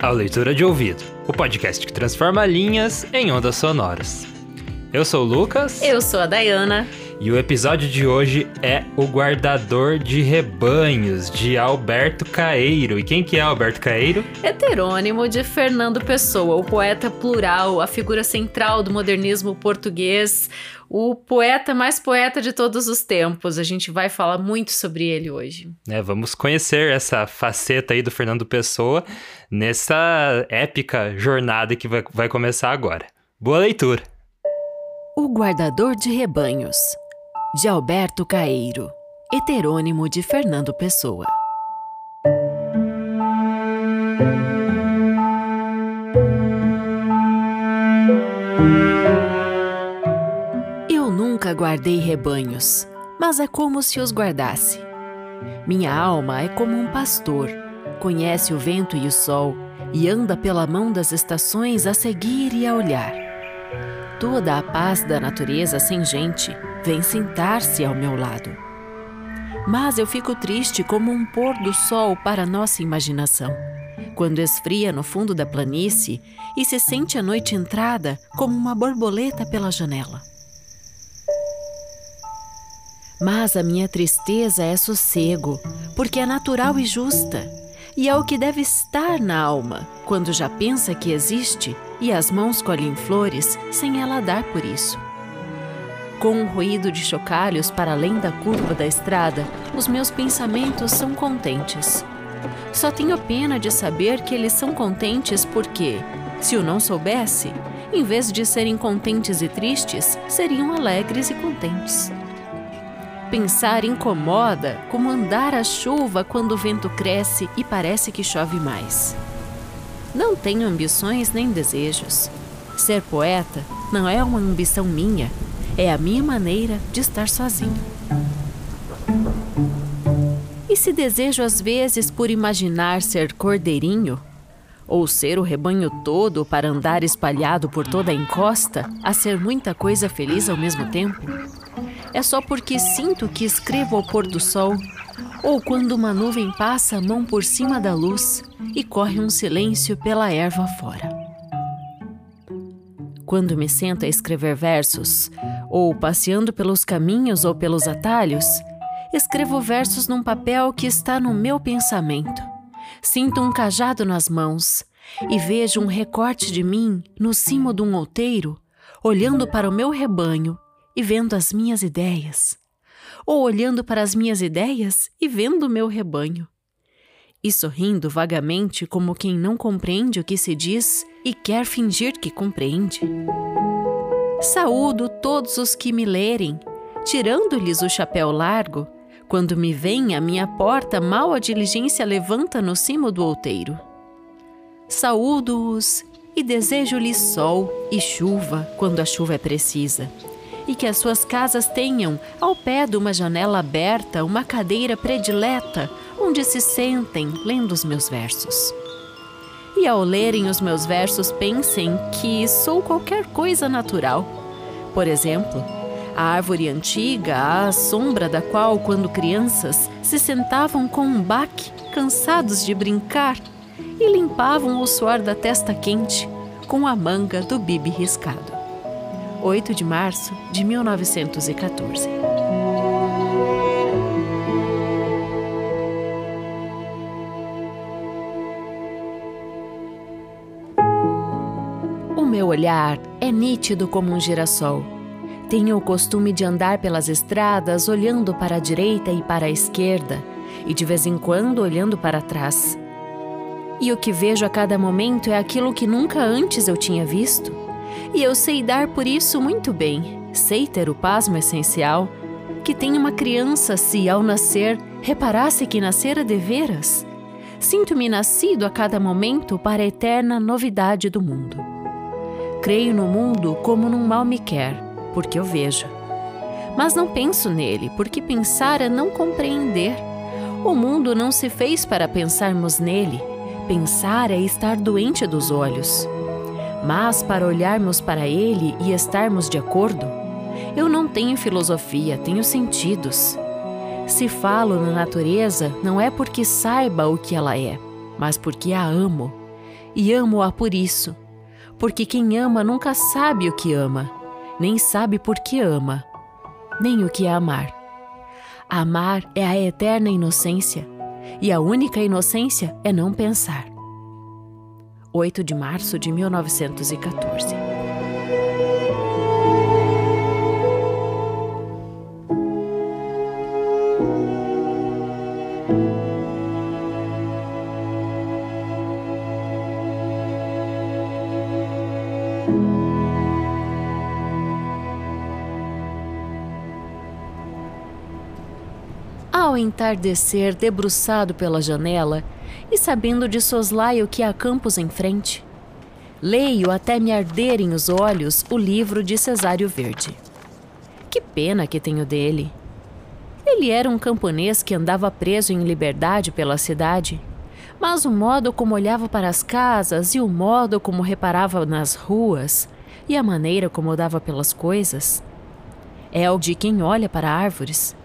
ao Leitura de Ouvido, o podcast que transforma linhas em ondas sonoras. Eu sou o Lucas. Eu sou a Dayana. E o episódio de hoje é O Guardador de Rebanhos, de Alberto Caeiro. E quem que é Alberto Caeiro? Heterônimo de Fernando Pessoa, o poeta plural, a figura central do modernismo português, o poeta mais poeta de todos os tempos. A gente vai falar muito sobre ele hoje. É, vamos conhecer essa faceta aí do Fernando Pessoa nessa épica jornada que vai, vai começar agora. Boa leitura! O Guardador de Rebanhos, de Alberto Caeiro, heterônimo de Fernando Pessoa. Eu nunca guardei rebanhos, mas é como se os guardasse. Minha alma é como um pastor, conhece o vento e o sol e anda pela mão das estações a seguir e a olhar toda a paz da natureza sem gente vem sentar-se ao meu lado. Mas eu fico triste como um pôr do sol para nossa imaginação, quando esfria no fundo da planície e se sente a noite entrada como uma borboleta pela janela. Mas a minha tristeza é sossego, porque é natural e justa e é o que deve estar na alma quando já pensa que existe e as mãos colhem flores sem ela dar por isso. Com um ruído de chocalhos para além da curva da estrada, os meus pensamentos são contentes. Só tenho pena de saber que eles são contentes porque, se eu não soubesse, em vez de serem contentes e tristes, seriam alegres e contentes. Pensar incomoda como andar a chuva quando o vento cresce e parece que chove mais. Não tenho ambições nem desejos. Ser poeta não é uma ambição minha, é a minha maneira de estar sozinho. E se desejo às vezes por imaginar ser cordeirinho, ou ser o rebanho todo para andar espalhado por toda a encosta, a ser muita coisa feliz ao mesmo tempo? é só porque sinto que escrevo ao pôr do sol, ou quando uma nuvem passa a mão por cima da luz e corre um silêncio pela erva fora. Quando me sento a escrever versos, ou passeando pelos caminhos ou pelos atalhos, escrevo versos num papel que está no meu pensamento. Sinto um cajado nas mãos e vejo um recorte de mim no cimo de um outeiro, olhando para o meu rebanho e vendo as minhas ideias, ou olhando para as minhas ideias e vendo o meu rebanho, e sorrindo vagamente como quem não compreende o que se diz e quer fingir que compreende. Saúdo todos os que me lerem, tirando-lhes o chapéu largo, quando me vem à minha porta mal a diligência levanta no cimo do outeiro. Saúdo-os e desejo-lhes sol e chuva quando a chuva é precisa e que as suas casas tenham, ao pé de uma janela aberta, uma cadeira predileta onde se sentem lendo os meus versos. E ao lerem os meus versos, pensem que sou qualquer coisa natural. Por exemplo, a árvore antiga, à sombra da qual, quando crianças, se sentavam com um baque, cansados de brincar, e limpavam o suor da testa quente com a manga do bibe riscado. 8 de março de 1914. Olhar é nítido como um girassol. Tenho o costume de andar pelas estradas olhando para a direita e para a esquerda, e de vez em quando olhando para trás. E o que vejo a cada momento é aquilo que nunca antes eu tinha visto e eu sei dar por isso muito bem. Sei ter o pasmo essencial que tem uma criança se, ao nascer, reparasse que nascera de veras. Sinto-me nascido a cada momento para a eterna novidade do mundo. Creio no mundo como num mal me quer, porque eu vejo. Mas não penso nele, porque pensar é não compreender. O mundo não se fez para pensarmos nele. Pensar é estar doente dos olhos. Mas para olharmos para ele e estarmos de acordo, eu não tenho filosofia, tenho sentidos. Se falo na natureza, não é porque saiba o que ela é, mas porque a amo. e amo-a por isso, porque quem ama nunca sabe o que ama, nem sabe por que ama, nem o que é amar. Amar é a eterna inocência, e a única inocência é não pensar. 8 de março de 1914 entardecer, debruçado pela janela e sabendo de soslaio que há campos em frente, leio até me arderem os olhos o livro de Cesário Verde. Que pena que tenho dele. Ele era um camponês que andava preso em liberdade pela cidade, mas o modo como olhava para as casas e o modo como reparava nas ruas e a maneira como dava pelas coisas é o de quem olha para árvores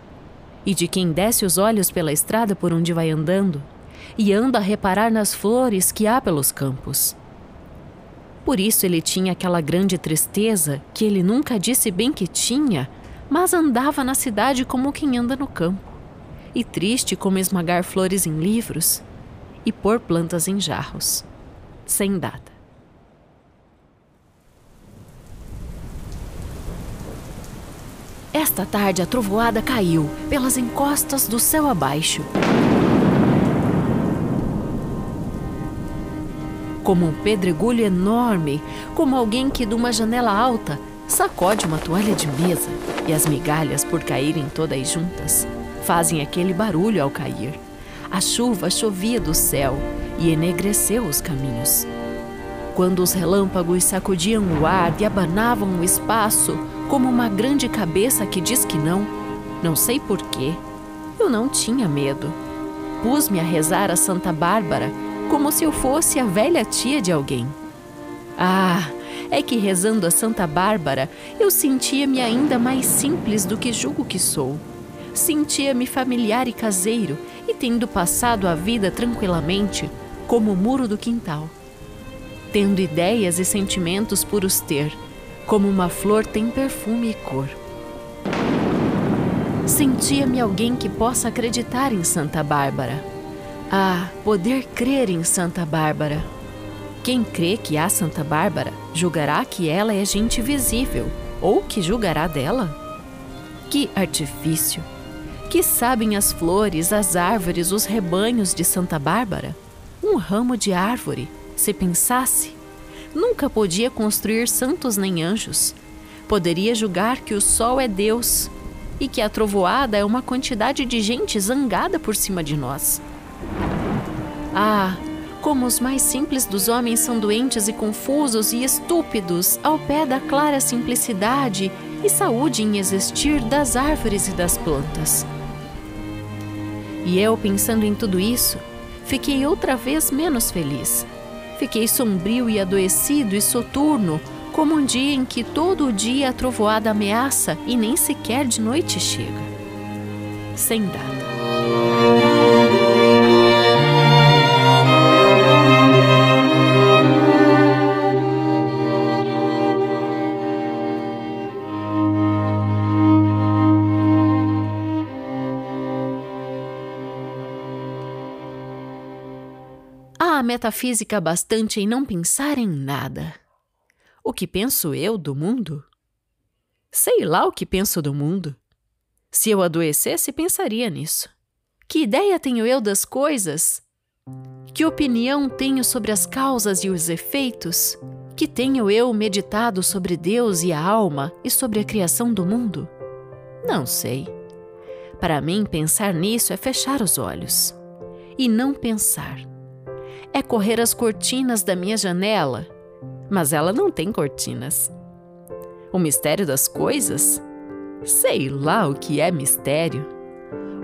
e de quem desce os olhos pela estrada por onde vai andando e anda a reparar nas flores que há pelos campos. Por isso ele tinha aquela grande tristeza que ele nunca disse bem que tinha, mas andava na cidade como quem anda no campo, e triste como esmagar flores em livros e pôr plantas em jarros, sem data. Esta tarde a trovoada caiu pelas encostas do céu abaixo. Como um pedregulho enorme, como alguém que de uma janela alta sacode uma toalha de mesa e as migalhas, por caírem todas juntas, fazem aquele barulho ao cair. A chuva chovia do céu e enegreceu os caminhos. Quando os relâmpagos sacudiam o ar e abanavam o espaço, como uma grande cabeça que diz que não. Não sei porquê. Eu não tinha medo. Pus-me a rezar a Santa Bárbara como se eu fosse a velha tia de alguém. Ah, é que rezando a Santa Bárbara eu sentia-me ainda mais simples do que julgo que sou. Sentia-me familiar e caseiro e tendo passado a vida tranquilamente, como o muro do quintal. Tendo ideias e sentimentos por os ter, como uma flor tem perfume e cor. Sentia-me alguém que possa acreditar em Santa Bárbara. Ah, poder crer em Santa Bárbara. Quem crê que há Santa Bárbara julgará que ela é gente visível, ou que julgará dela? Que artifício! Que sabem as flores, as árvores, os rebanhos de Santa Bárbara? Um ramo de árvore, se pensasse, nunca podia construir santos nem anjos. Poderia julgar que o sol é Deus e que a trovoada é uma quantidade de gente zangada por cima de nós. Ah, como os mais simples dos homens são doentes e confusos e estúpidos ao pé da clara simplicidade e saúde em existir das árvores e das plantas. E eu, pensando em tudo isso, fiquei outra vez menos feliz Fiquei sombrio e adoecido e soturno, como um dia em que todo o dia a trovoada ameaça e nem sequer de noite chega. Sem data. Metafísica bastante em não pensar em nada. O que penso eu do mundo? Sei lá o que penso do mundo. Se eu adoecesse, pensaria nisso. Que ideia tenho eu das coisas? Que opinião tenho sobre as causas e os efeitos? Que tenho eu meditado sobre Deus e a alma e sobre a criação do mundo? Não sei. Para mim, pensar nisso é fechar os olhos e não pensar é correr as cortinas da minha janela, mas ela não tem cortinas. O mistério das coisas? Sei lá o que é mistério.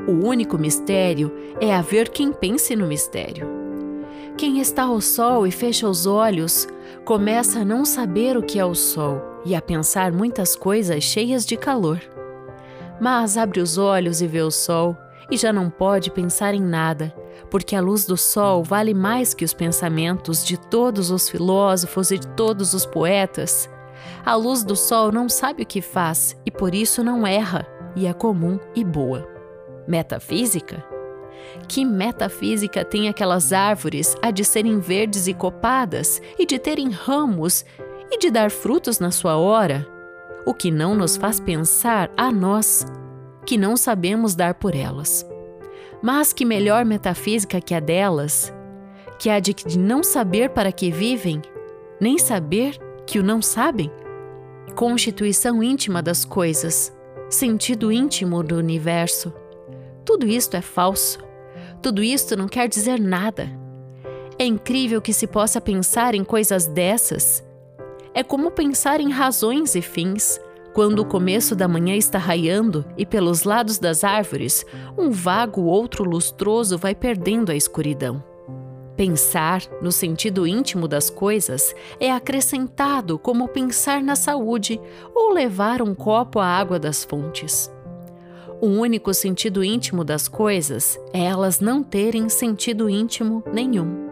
O único mistério é haver quem pense no mistério. Quem está ao sol e fecha os olhos começa a não saber o que é o sol e a pensar muitas coisas cheias de calor. Mas abre os olhos e vê o sol e já não pode pensar em nada, porque a luz do sol vale mais que os pensamentos de todos os filósofos e de todos os poetas. A luz do sol não sabe o que faz e por isso não erra, e é comum e boa. Metafísica? Que metafísica tem aquelas árvores a de serem verdes e copadas, e de terem ramos, e de dar frutos na sua hora? O que não nos faz pensar a nós, que não sabemos dar por elas. Mas que melhor metafísica que a delas, que a de não saber para que vivem, nem saber que o não sabem? Constituição íntima das coisas, sentido íntimo do universo. Tudo isto é falso. Tudo isto não quer dizer nada. É incrível que se possa pensar em coisas dessas. É como pensar em razões e fins, quando o começo da manhã está raiando e pelos lados das árvores, um vago outro lustroso vai perdendo a escuridão. Pensar, no sentido íntimo das coisas, é acrescentado como pensar na saúde ou levar um copo à água das fontes. O único sentido íntimo das coisas é elas não terem sentido íntimo nenhum.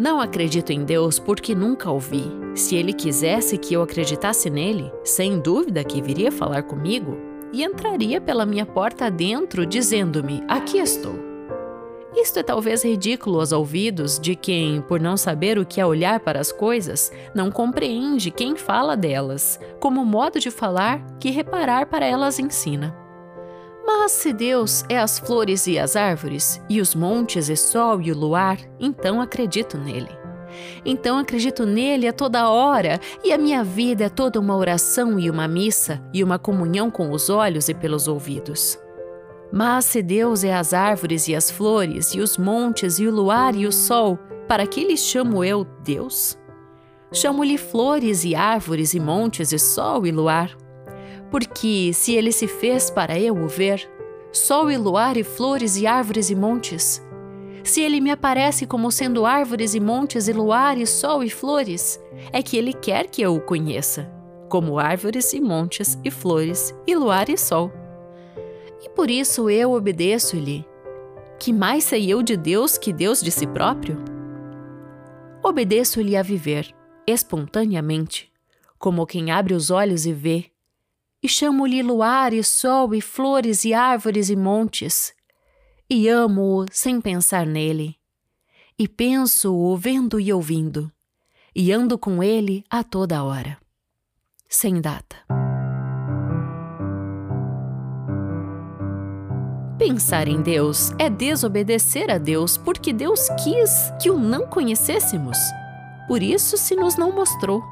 Não acredito em Deus porque nunca ouvi. Se ele quisesse que eu acreditasse nele, sem dúvida que viria falar comigo e entraria pela minha porta adentro dizendo-me: Aqui estou. Isto é talvez ridículo aos ouvidos de quem, por não saber o que é olhar para as coisas, não compreende quem fala delas, como modo de falar que reparar para elas ensina. Mas se Deus é as flores e as árvores, e os montes e sol e o luar, então acredito nele. Então acredito nele a toda hora, e a minha vida é toda uma oração e uma missa, e uma comunhão com os olhos e pelos ouvidos. Mas se Deus é as árvores e as flores, e os montes e o luar e o sol, para que lhe chamo eu Deus? Chamo-lhe flores e árvores e montes e sol e luar porque se ele se fez para eu o ver, sol e luar e flores e árvores e montes, se ele me aparece como sendo árvores e montes e luar e sol e flores, é que ele quer que eu o conheça, como árvores e montes e flores e luar e sol. E por isso eu obedeço-lhe. Que mais sei eu de Deus que Deus de si próprio? Obedeço-lhe a viver, espontaneamente, como quem abre os olhos e vê, e chamo-lhe luar e sol e flores e árvores e montes, e amo-o sem pensar nele, e penso-o vendo e ouvindo, e ando com ele a toda hora. Sem data. Pensar em Deus é desobedecer a Deus porque Deus quis que o não conhecêssemos. Por isso se nos não mostrou.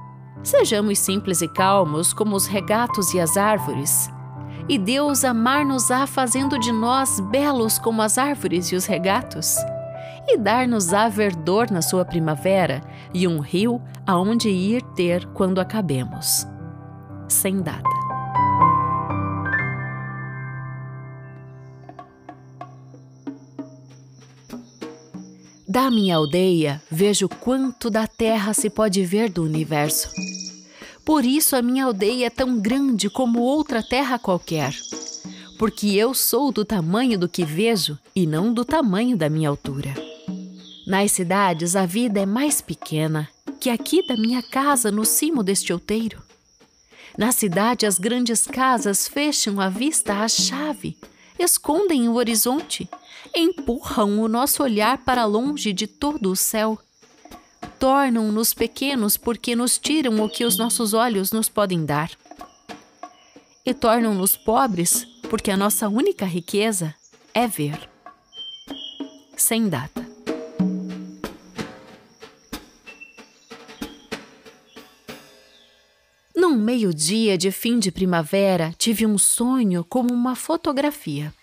Sejamos simples e calmos como os regatos e as árvores. E Deus amar-nos-á fazendo de nós belos como as árvores e os regatos. E dar-nos-á verdor na sua primavera e um rio aonde ir ter quando acabemos. Sem data. Da minha aldeia, vejo quanto da terra se pode ver do universo. Por isso a minha aldeia é tão grande como outra terra qualquer. Porque eu sou do tamanho do que vejo e não do tamanho da minha altura. Nas cidades a vida é mais pequena que aqui da minha casa no cimo deste outeiro. Na cidade as grandes casas fecham a vista à chave, escondem o horizonte empurram o nosso olhar para longe de todo o céu. Tornam-nos pequenos porque nos tiram o que os nossos olhos nos podem dar. E tornam-nos pobres porque a nossa única riqueza é ver. Sem data. Num meio-dia de fim de primavera, tive um sonho como uma fotografia.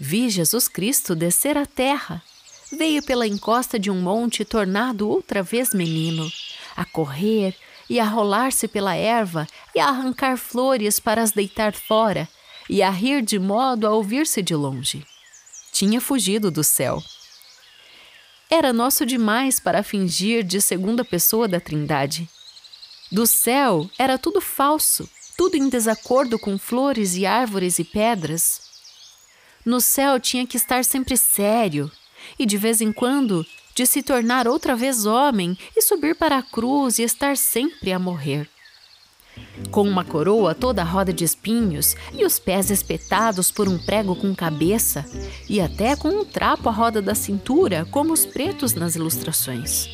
Vi Jesus Cristo descer à terra. Veio pela encosta de um monte tornado outra vez menino, a correr e a rolar-se pela erva e a arrancar flores para as deitar fora e a rir de modo a ouvir-se de longe. Tinha fugido do céu. Era nosso demais para fingir de segunda pessoa da Trindade. Do céu era tudo falso, tudo em desacordo com flores e árvores e pedras, no céu tinha que estar sempre sério e de vez em quando de se tornar outra vez homem e subir para a cruz e estar sempre a morrer. Com uma coroa toda roda de espinhos e os pés espetados por um prego com cabeça, e até com um trapo à roda da cintura, como os pretos nas ilustrações.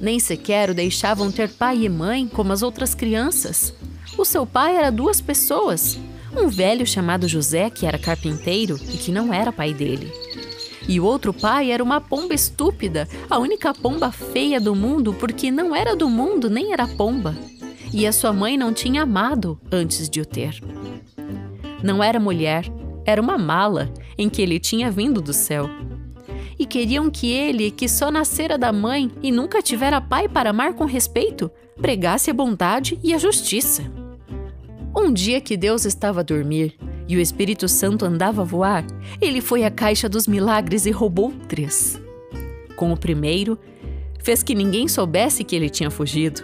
Nem sequer o deixavam ter pai e mãe como as outras crianças. O seu pai era duas pessoas: um velho chamado José, que era carpinteiro e que não era pai dele, e o outro pai era uma pomba estúpida, a única pomba feia do mundo porque não era do mundo nem era pomba. E a sua mãe não tinha amado antes de o ter. Não era mulher, era uma mala em que ele tinha vindo do céu. E queriam que ele, que só nascera da mãe e nunca tivera pai para amar com respeito, pregasse a bondade e a justiça. Um dia que Deus estava a dormir e o Espírito Santo andava a voar, ele foi à caixa dos milagres e roubou três. Com o primeiro, fez que ninguém soubesse que ele tinha fugido.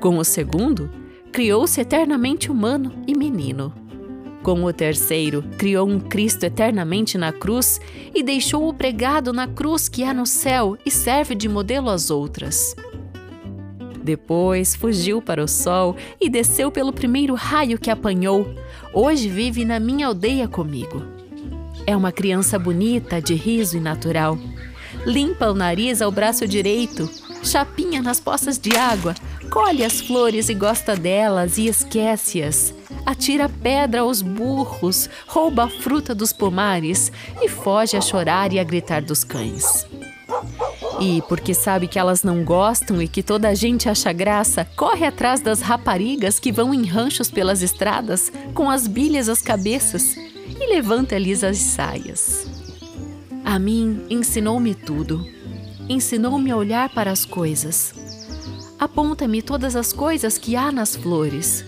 Com o segundo, criou-se eternamente humano e menino. Com o terceiro, criou um Cristo eternamente na cruz e deixou-o pregado na cruz que há no céu e serve de modelo às outras. Depois fugiu para o sol e desceu pelo primeiro raio que apanhou. Hoje vive na minha aldeia comigo. É uma criança bonita, de riso e natural. Limpa o nariz ao braço direito, chapinha nas poças de água, colhe as flores e gosta delas e esquece-as. Atira pedra aos burros, rouba a fruta dos pomares e foge a chorar e a gritar dos cães. E porque sabe que elas não gostam e que toda a gente acha graça, corre atrás das raparigas que vão em ranchos pelas estradas, com as bilhas às cabeças, e levanta-lhes as saias. A mim ensinou-me tudo. Ensinou-me a olhar para as coisas. Aponta-me todas as coisas que há nas flores.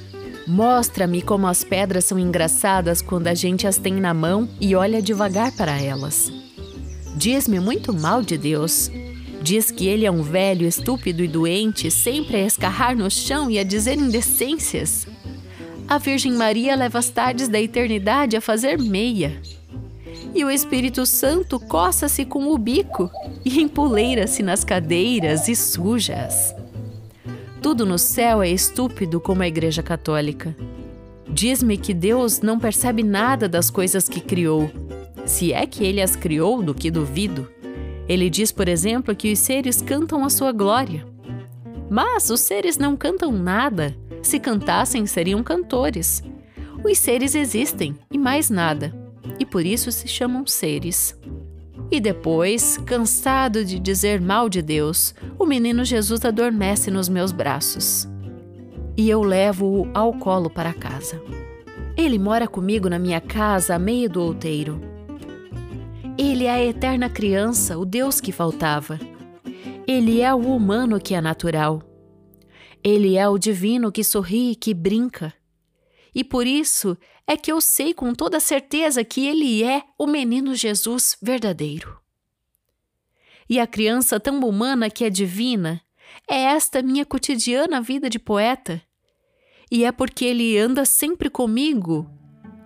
Mostra-me como as pedras são engraçadas quando a gente as tem na mão e olha devagar para elas. Diz-me muito mal de Deus Diz que ele é um velho estúpido e doente, sempre a escarrar no chão e a dizer indecências. A Virgem Maria leva as tardes da eternidade a fazer meia. E o Espírito Santo coça-se com o bico e empoleira-se nas cadeiras e sujas. Tudo no céu é estúpido como a Igreja Católica. Diz-me que Deus não percebe nada das coisas que criou, se é que ele as criou, do que duvido. Ele diz, por exemplo, que os seres cantam a sua glória. Mas os seres não cantam nada. Se cantassem, seriam cantores. Os seres existem e mais nada, e por isso se chamam seres. E depois, cansado de dizer mal de Deus, o menino Jesus adormece nos meus braços. E eu levo-o ao colo para casa. Ele mora comigo na minha casa a meio do outeiro. Ele é a eterna criança, o Deus que faltava. Ele é o humano que é natural. Ele é o divino que sorri e que brinca. E por isso é que eu sei com toda certeza que ele é o menino Jesus verdadeiro. E a criança tão humana que é divina é esta minha cotidiana vida de poeta. E é porque ele anda sempre comigo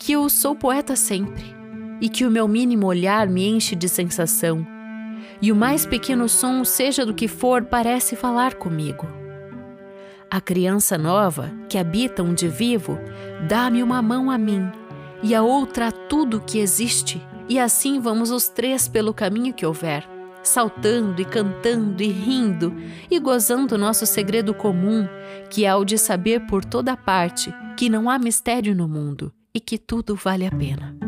que eu sou poeta sempre e que o meu mínimo olhar me enche de sensação, e o mais pequeno som, seja do que for, parece falar comigo. A criança nova, que habita onde vivo, dá-me uma mão a mim e a outra a tudo que existe, e assim vamos os três pelo caminho que houver, saltando e cantando e rindo e gozando nosso segredo comum, que é o de saber por toda parte que não há mistério no mundo e que tudo vale a pena.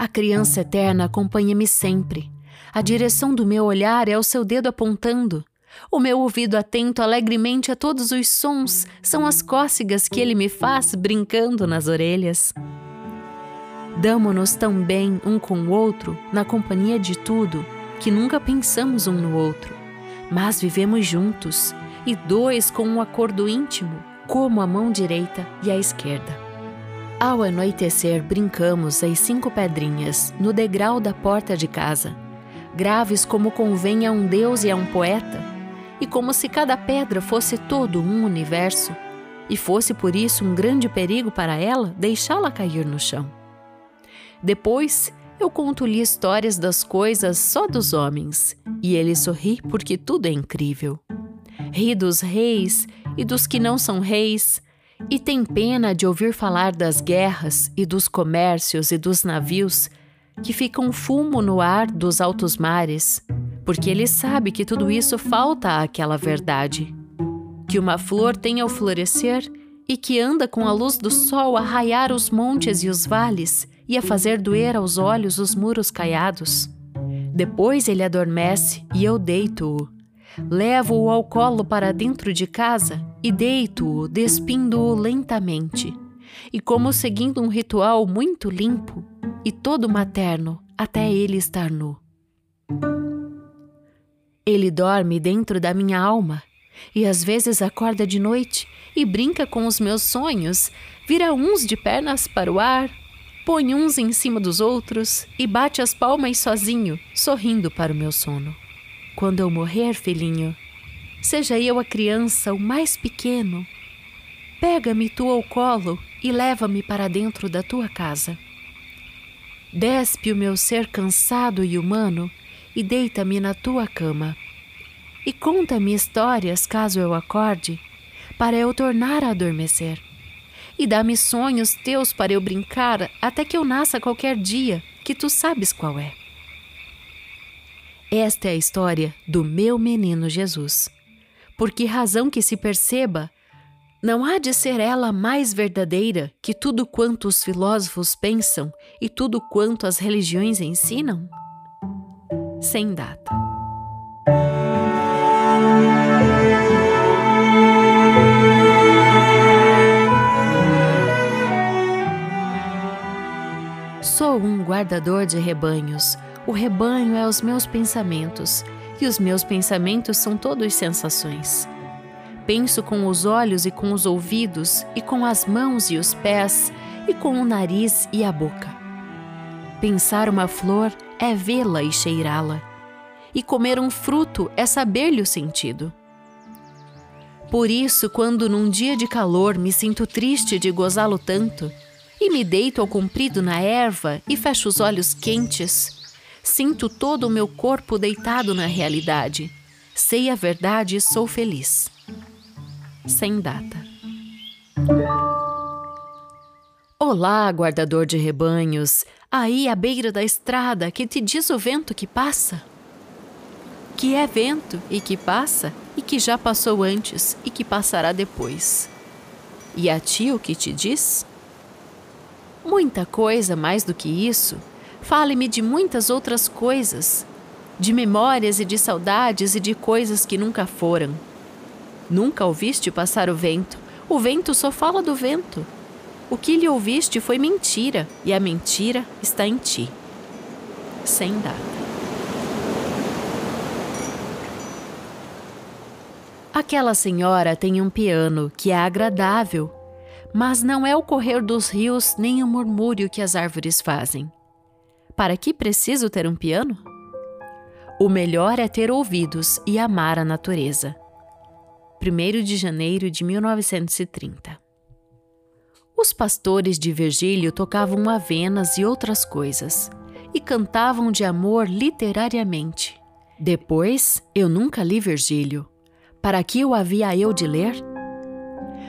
A criança eterna acompanha-me sempre. A direção do meu olhar é o seu dedo apontando. O meu ouvido atento alegremente a todos os sons são as cócegas que ele me faz brincando nas orelhas. Damo-nos tão bem um com o outro, na companhia de tudo, que nunca pensamos um no outro, mas vivemos juntos e dois com um acordo íntimo, como a mão direita e a esquerda. Ao anoitecer, brincamos as cinco pedrinhas no degrau da porta de casa, graves como convém a um deus e a um poeta, e como se cada pedra fosse todo um universo, e fosse por isso um grande perigo para ela deixá-la cair no chão. Depois, eu conto-lhe histórias das coisas só dos homens, e ele sorri porque tudo é incrível. Ri dos reis e dos que não são reis, e tem pena de ouvir falar das guerras e dos comércios e dos navios que ficam fumo no ar dos altos mares, porque ele sabe que tudo isso falta àquela verdade. Que uma flor tem ao florescer e que anda com a luz do sol a raiar os montes e os vales e a fazer doer aos olhos os muros caiados. Depois ele adormece e eu deito-o. Levo-o ao colo para dentro de casa e deito-o, despindo-o lentamente. E como seguindo um ritual muito limpo e todo materno até ele estar nu. Ele dorme dentro da minha alma e às vezes acorda de noite e brinca com os meus sonhos, vira uns de pernas para o ar, põe uns em cima dos outros e bate as palmas sozinho, sorrindo para o meu sono. Quando eu morrer, filhinho, seja eu a criança, o mais pequeno, pega-me tu ao colo e leva-me para dentro da tua casa. Despe o meu ser cansado e humano e deita-me na tua cama. E conta-me histórias caso eu acorde, para eu tornar a adormecer. E dá-me sonhos teus para eu brincar até que eu nasça qualquer dia, que tu sabes qual é. Esta é a história do meu menino Jesus. Por que razão que se perceba, não há de ser ela mais verdadeira que tudo quanto os filósofos pensam e tudo quanto as religiões ensinam? sem data. Sou um guardador de rebanhos. O rebanho é os meus pensamentos, e os meus pensamentos são todos sensações. Penso com os olhos e com os ouvidos, e com as mãos e os pés, e com o nariz e a boca. Pensar uma flor é vê-la e cheirá-la, e comer um fruto é saber-lhe o sentido. Por isso, quando num dia de calor me sinto triste de gozá-lo tanto, e me deito ao comprido na erva e fecho os olhos quentes, sinto todo o meu corpo deitado na realidade. Sei a verdade e sou feliz. Sem data. Olá, guardador de rebanhos, aí à beira da estrada, que te diz o vento que passa? Que é vento e que passa, e que já passou antes e que passará depois. E a ti o que te diz? Muita coisa mais do que isso. Fale-me de muitas outras coisas, de memórias e de saudades e de coisas que nunca foram. Nunca ouviste passar o vento, o vento só fala do vento. O que lhe ouviste foi mentira, e a mentira está em ti. Sem data. Aquela senhora tem um piano que é agradável, mas não é o correr dos rios nem o murmúrio que as árvores fazem. Para que preciso ter um piano? O melhor é ter ouvidos e amar a natureza. 1 de janeiro de 1930 os pastores de Virgílio tocavam avenas e outras coisas, e cantavam de amor literariamente. Depois, eu nunca li Virgílio. Para que o havia eu de ler?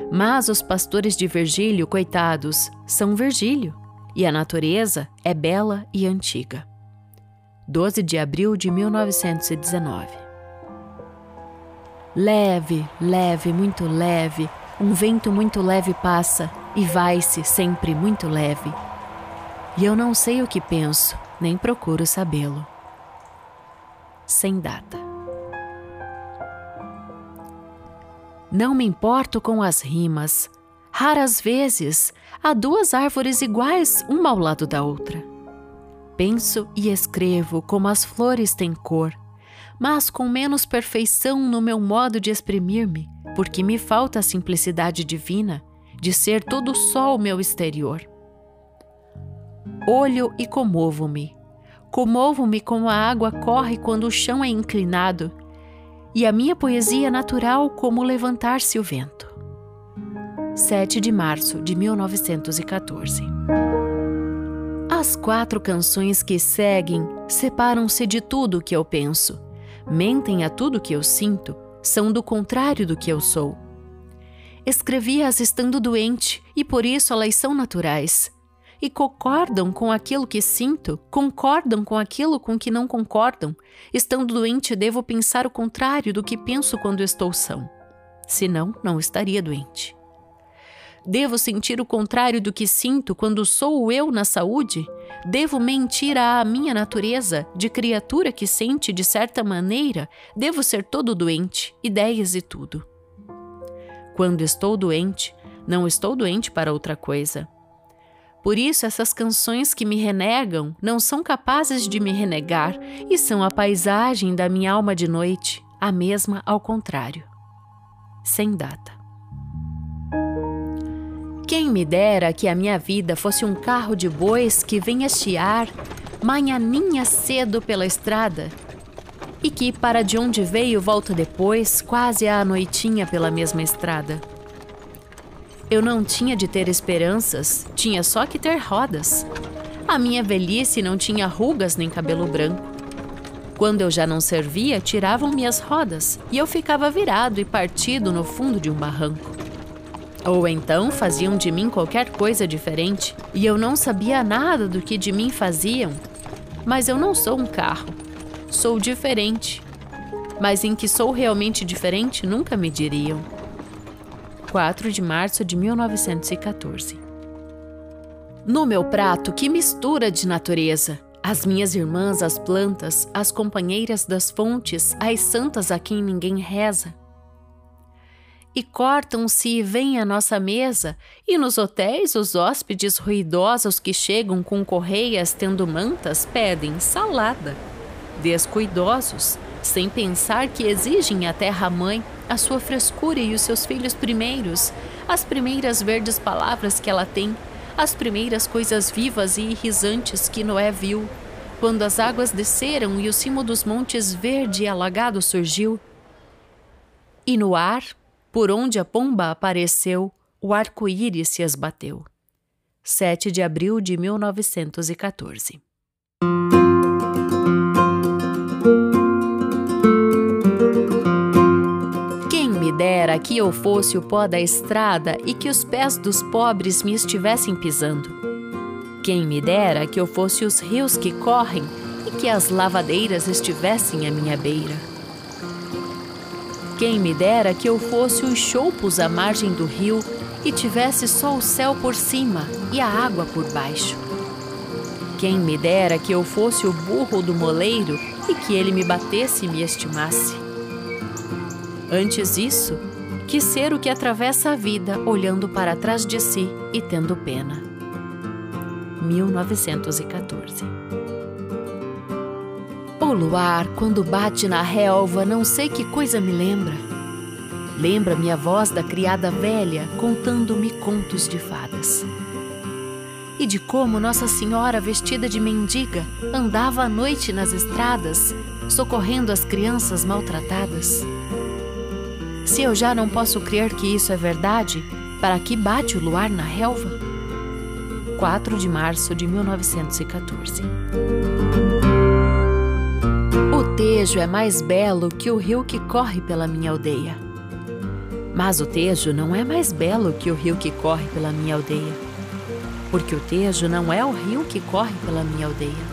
Mas os pastores de Virgílio, coitados, são Virgílio, e a natureza é bela e antiga. 12 de abril de 1919. Leve, leve, muito leve, um vento muito leve passa e vai-se sempre muito leve. E eu não sei o que penso, nem procuro sabê-lo. Sem data. Não me importo com as rimas. Raras vezes há duas árvores iguais, uma ao lado da outra. Penso e escrevo como as flores têm cor, mas com menos perfeição no meu modo de exprimir-me, porque me falta a simplicidade divina de ser todo só o meu exterior. Olho e comovo-me. Comovo-me como a água corre quando o chão é inclinado, e a minha poesia é natural como levantar-se o vento. 7 de março de 1914. As quatro canções que seguem separam-se de tudo o que eu penso, mentem a tudo o que eu sinto, são do contrário do que eu sou. Escrevi-as estando doente e por isso elas são naturais. E concordam com aquilo que sinto, concordam com aquilo com que não concordam. Estando doente, devo pensar o contrário do que penso quando estou são. Senão, não estaria doente. Devo sentir o contrário do que sinto quando sou eu na saúde? Devo mentir à minha natureza, de criatura que sente de certa maneira? Devo ser todo doente, ideias e tudo. Quando estou doente, não estou doente para outra coisa. Por isso, essas canções que me renegam não são capazes de me renegar e são a paisagem da minha alma de noite, a mesma ao contrário. Sem data. Quem me dera que a minha vida fosse um carro de bois que vem chiar manhaninha cedo pela estrada e que para de onde veio volta depois, quase à noitinha pela mesma estrada. Eu não tinha de ter esperanças, tinha só que ter rodas. A minha velhice não tinha rugas nem cabelo branco. Quando eu já não servia, tiravam-me as rodas e eu ficava virado e partido no fundo de um barranco. Ou então faziam de mim qualquer coisa diferente e eu não sabia nada do que de mim faziam. Mas eu não sou um carro. Sou diferente. Mas em que sou realmente diferente nunca me diriam. 4 de março de 1914. No meu prato, que mistura de natureza! As minhas irmãs, as plantas, as companheiras das fontes, as santas a quem ninguém reza e cortam-se e vêm à nossa mesa, e nos hotéis os hóspedes ruidosos que chegam com correias tendo mantas pedem salada. Descuidosos, sem pensar que exigem à terra-mãe a sua frescura e os seus filhos primeiros, as primeiras verdes palavras que ela tem, as primeiras coisas vivas e irrisantes que Noé viu, quando as águas desceram e o cimo dos montes verde e alagado surgiu. E no ar, por onde a pomba apareceu, o arco-íris se esbateu. 7 de abril de 1914. Quem me dera que eu fosse o pó da estrada e que os pés dos pobres me estivessem pisando. Quem me dera que eu fosse os rios que correm e que as lavadeiras estivessem à minha beira. Quem me dera que eu fosse os choupos à margem do rio e tivesse só o céu por cima e a água por baixo. Quem me dera que eu fosse o burro do moleiro e que ele me batesse e me estimasse. Antes isso, que ser o que atravessa a vida olhando para trás de si e tendo pena. 1914 o luar, quando bate na relva, não sei que coisa me lembra. Lembra-me a voz da criada velha contando-me contos de fadas. E de como Nossa Senhora, vestida de mendiga, andava à noite nas estradas, socorrendo as crianças maltratadas. Se eu já não posso crer que isso é verdade, para que bate o luar na relva? 4 de março de 1914 Tejo é mais belo que o rio que corre pela minha aldeia. Mas o Tejo não é mais belo que o rio que corre pela minha aldeia. Porque o Tejo não é o rio que corre pela minha aldeia.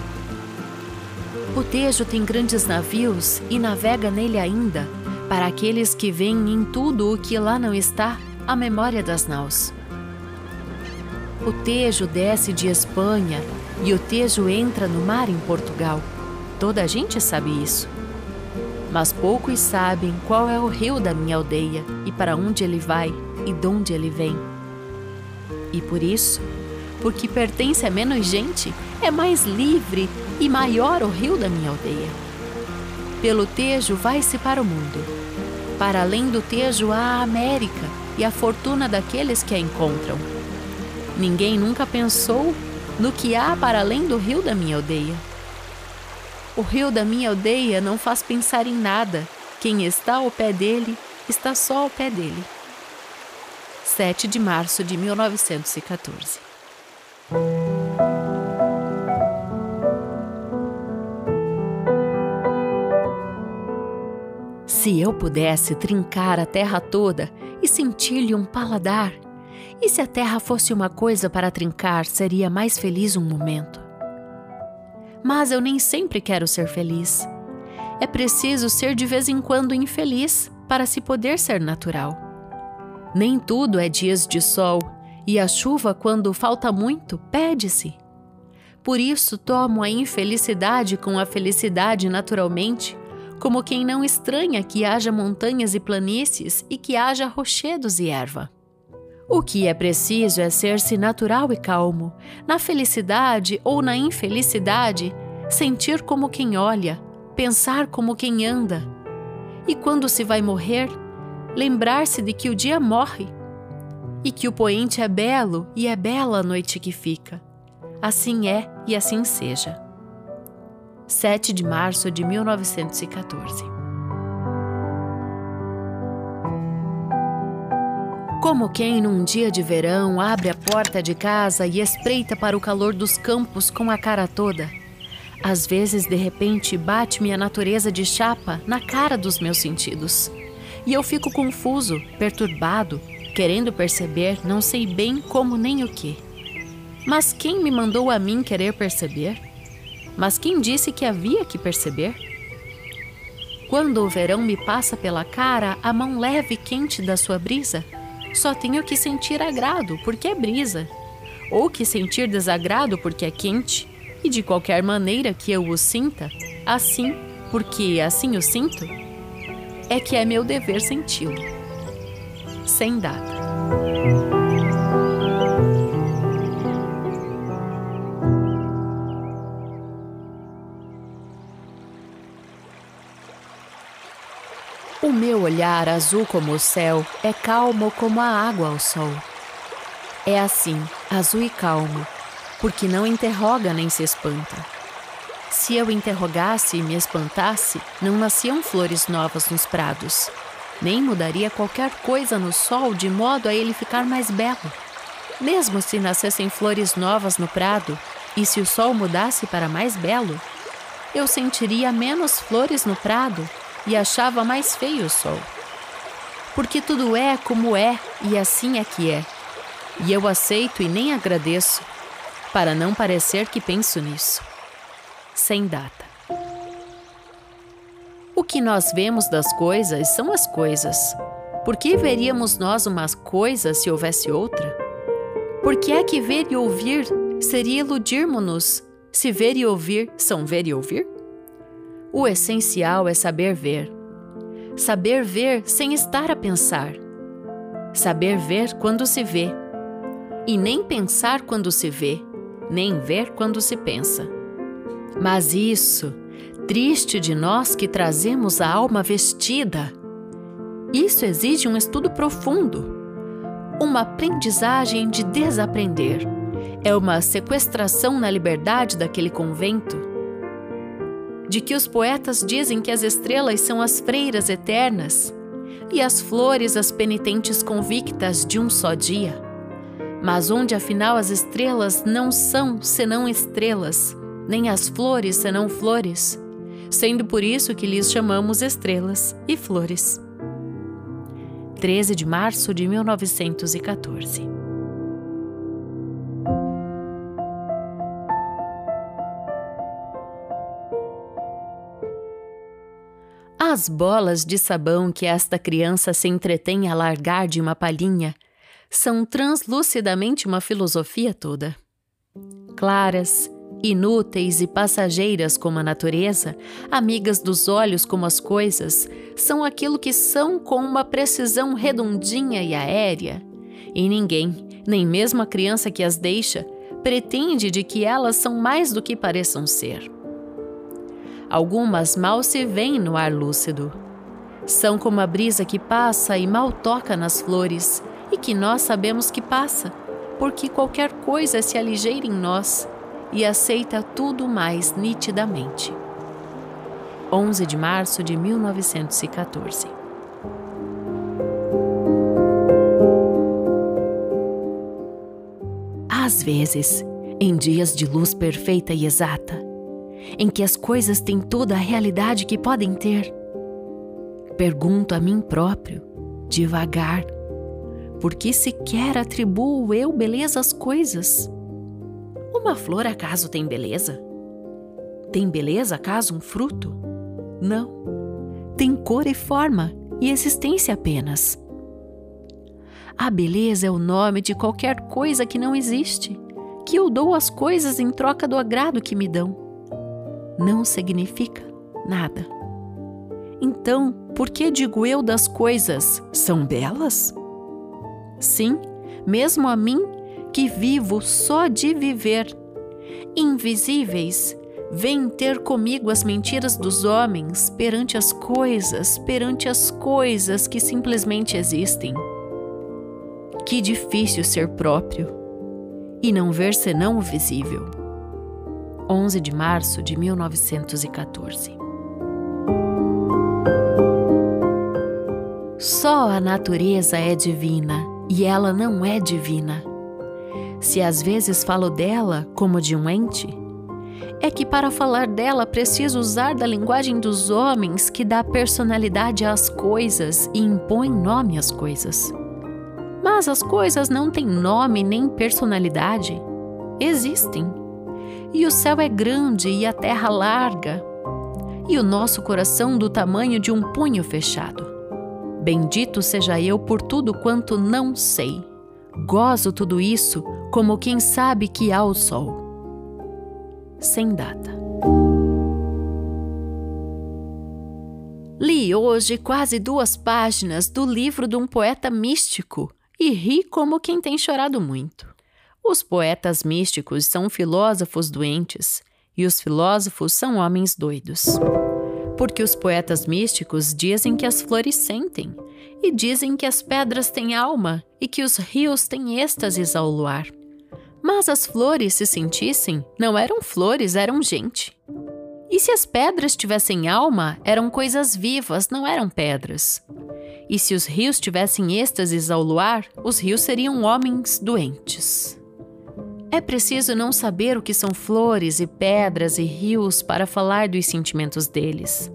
O Tejo tem grandes navios e navega nele ainda, para aqueles que veem em tudo o que lá não está a memória das naus. O Tejo desce de Espanha e o Tejo entra no mar em Portugal. Toda a gente sabe isso. Mas poucos sabem qual é o rio da minha aldeia e para onde ele vai e de onde ele vem. E por isso, porque pertence a menos gente, é mais livre e maior o rio da minha aldeia. Pelo Tejo vai-se para o mundo. Para além do Tejo há a América e a fortuna daqueles que a encontram. Ninguém nunca pensou no que há para além do rio da minha aldeia. O rio da minha aldeia não faz pensar em nada. Quem está ao pé dele, está só ao pé dele. 7 de março de 1914. Se eu pudesse trincar a terra toda e sentir-lhe um paladar, e se a terra fosse uma coisa para trincar, seria mais feliz um momento. Mas eu nem sempre quero ser feliz. É preciso ser de vez em quando infeliz para se poder ser natural. Nem tudo é dias de sol, e a chuva, quando falta muito, pede-se. Por isso tomo a infelicidade com a felicidade naturalmente, como quem não estranha que haja montanhas e planícies e que haja rochedos e erva. O que é preciso é ser-se natural e calmo, na felicidade ou na infelicidade, sentir como quem olha, pensar como quem anda. E quando se vai morrer, lembrar-se de que o dia morre e que o poente é belo e é bela a noite que fica. Assim é e assim seja. 7 de março de 1914 Como quem num dia de verão abre a porta de casa e espreita para o calor dos campos com a cara toda. Às vezes, de repente, bate-me a natureza de chapa na cara dos meus sentidos. E eu fico confuso, perturbado, querendo perceber não sei bem como nem o que. Mas quem me mandou a mim querer perceber? Mas quem disse que havia que perceber? Quando o verão me passa pela cara a mão leve e quente da sua brisa, só tenho que sentir agrado, porque é brisa, ou que sentir desagrado, porque é quente, e de qualquer maneira que eu o sinta, assim, porque assim o sinto, é que é meu dever senti-lo. Sem data. Olhar, azul como o céu, é calmo como a água ao sol. É assim, azul e calmo, porque não interroga nem se espanta. Se eu interrogasse e me espantasse, não nasciam flores novas nos prados, nem mudaria qualquer coisa no sol de modo a ele ficar mais belo. Mesmo se nascessem flores novas no prado, e se o sol mudasse para mais belo, eu sentiria menos flores no prado e achava mais feio o sol. Porque tudo é como é e assim é que é. E eu aceito e nem agradeço, para não parecer que penso nisso. Sem data. O que nós vemos das coisas são as coisas. Por que veríamos nós uma coisa se houvesse outra? Por que é que ver e ouvir seria iludirmos-nos se ver e ouvir são ver e ouvir? O essencial é saber ver. Saber ver sem estar a pensar. Saber ver quando se vê. E nem pensar quando se vê, nem ver quando se pensa. Mas isso, triste de nós que trazemos a alma vestida, isso exige um estudo profundo, uma aprendizagem de desaprender. É uma sequestração na liberdade daquele convento de que os poetas dizem que as estrelas são as freiras eternas e as flores as penitentes convictas de um só dia. Mas onde afinal as estrelas não são senão estrelas, nem as flores senão flores, sendo por isso que lhes chamamos estrelas e flores. 13 de março de 1914 As bolas de sabão que esta criança se entretém a largar de uma palhinha são translucidamente uma filosofia toda. Claras, inúteis e passageiras como a natureza, amigas dos olhos como as coisas, são aquilo que são com uma precisão redondinha e aérea. E ninguém, nem mesmo a criança que as deixa, pretende de que elas são mais do que pareçam ser. Algumas mal se veem no ar lúcido. São como a brisa que passa e mal toca nas flores, e que nós sabemos que passa, porque qualquer coisa se aligeira em nós e aceita tudo mais nitidamente. 11 de março de 1914 Às vezes, em dias de luz perfeita e exata, em que as coisas têm toda a realidade que podem ter. Pergunto a mim próprio, devagar, por que sequer atribuo eu beleza às coisas? Uma flor acaso tem beleza? Tem beleza acaso um fruto? Não. Tem cor e forma e existência apenas. A beleza é o nome de qualquer coisa que não existe, que eu dou às coisas em troca do agrado que me dão. Não significa nada. Então, por que digo eu das coisas são belas? Sim, mesmo a mim, que vivo só de viver. Invisíveis, vêm ter comigo as mentiras dos homens perante as coisas, perante as coisas que simplesmente existem. Que difícil ser próprio e não ver senão o visível. 11 de março de 1914. Só a natureza é divina e ela não é divina. Se às vezes falo dela como de um ente, é que para falar dela preciso usar da linguagem dos homens que dá personalidade às coisas e impõe nome às coisas. Mas as coisas não têm nome nem personalidade. Existem. E o céu é grande e a terra larga. E o nosso coração do tamanho de um punho fechado. Bendito seja eu por tudo quanto não sei. Gozo tudo isso como quem sabe que há o sol. Sem data. Li hoje quase duas páginas do livro de um poeta místico e ri como quem tem chorado muito. Os poetas místicos são filósofos doentes e os filósofos são homens doidos. Porque os poetas místicos dizem que as flores sentem, e dizem que as pedras têm alma e que os rios têm êxtases ao luar. Mas as flores, se sentissem, não eram flores, eram gente. E se as pedras tivessem alma, eram coisas vivas, não eram pedras. E se os rios tivessem êxtases ao luar, os rios seriam homens doentes. É preciso não saber o que são flores e pedras e rios para falar dos sentimentos deles.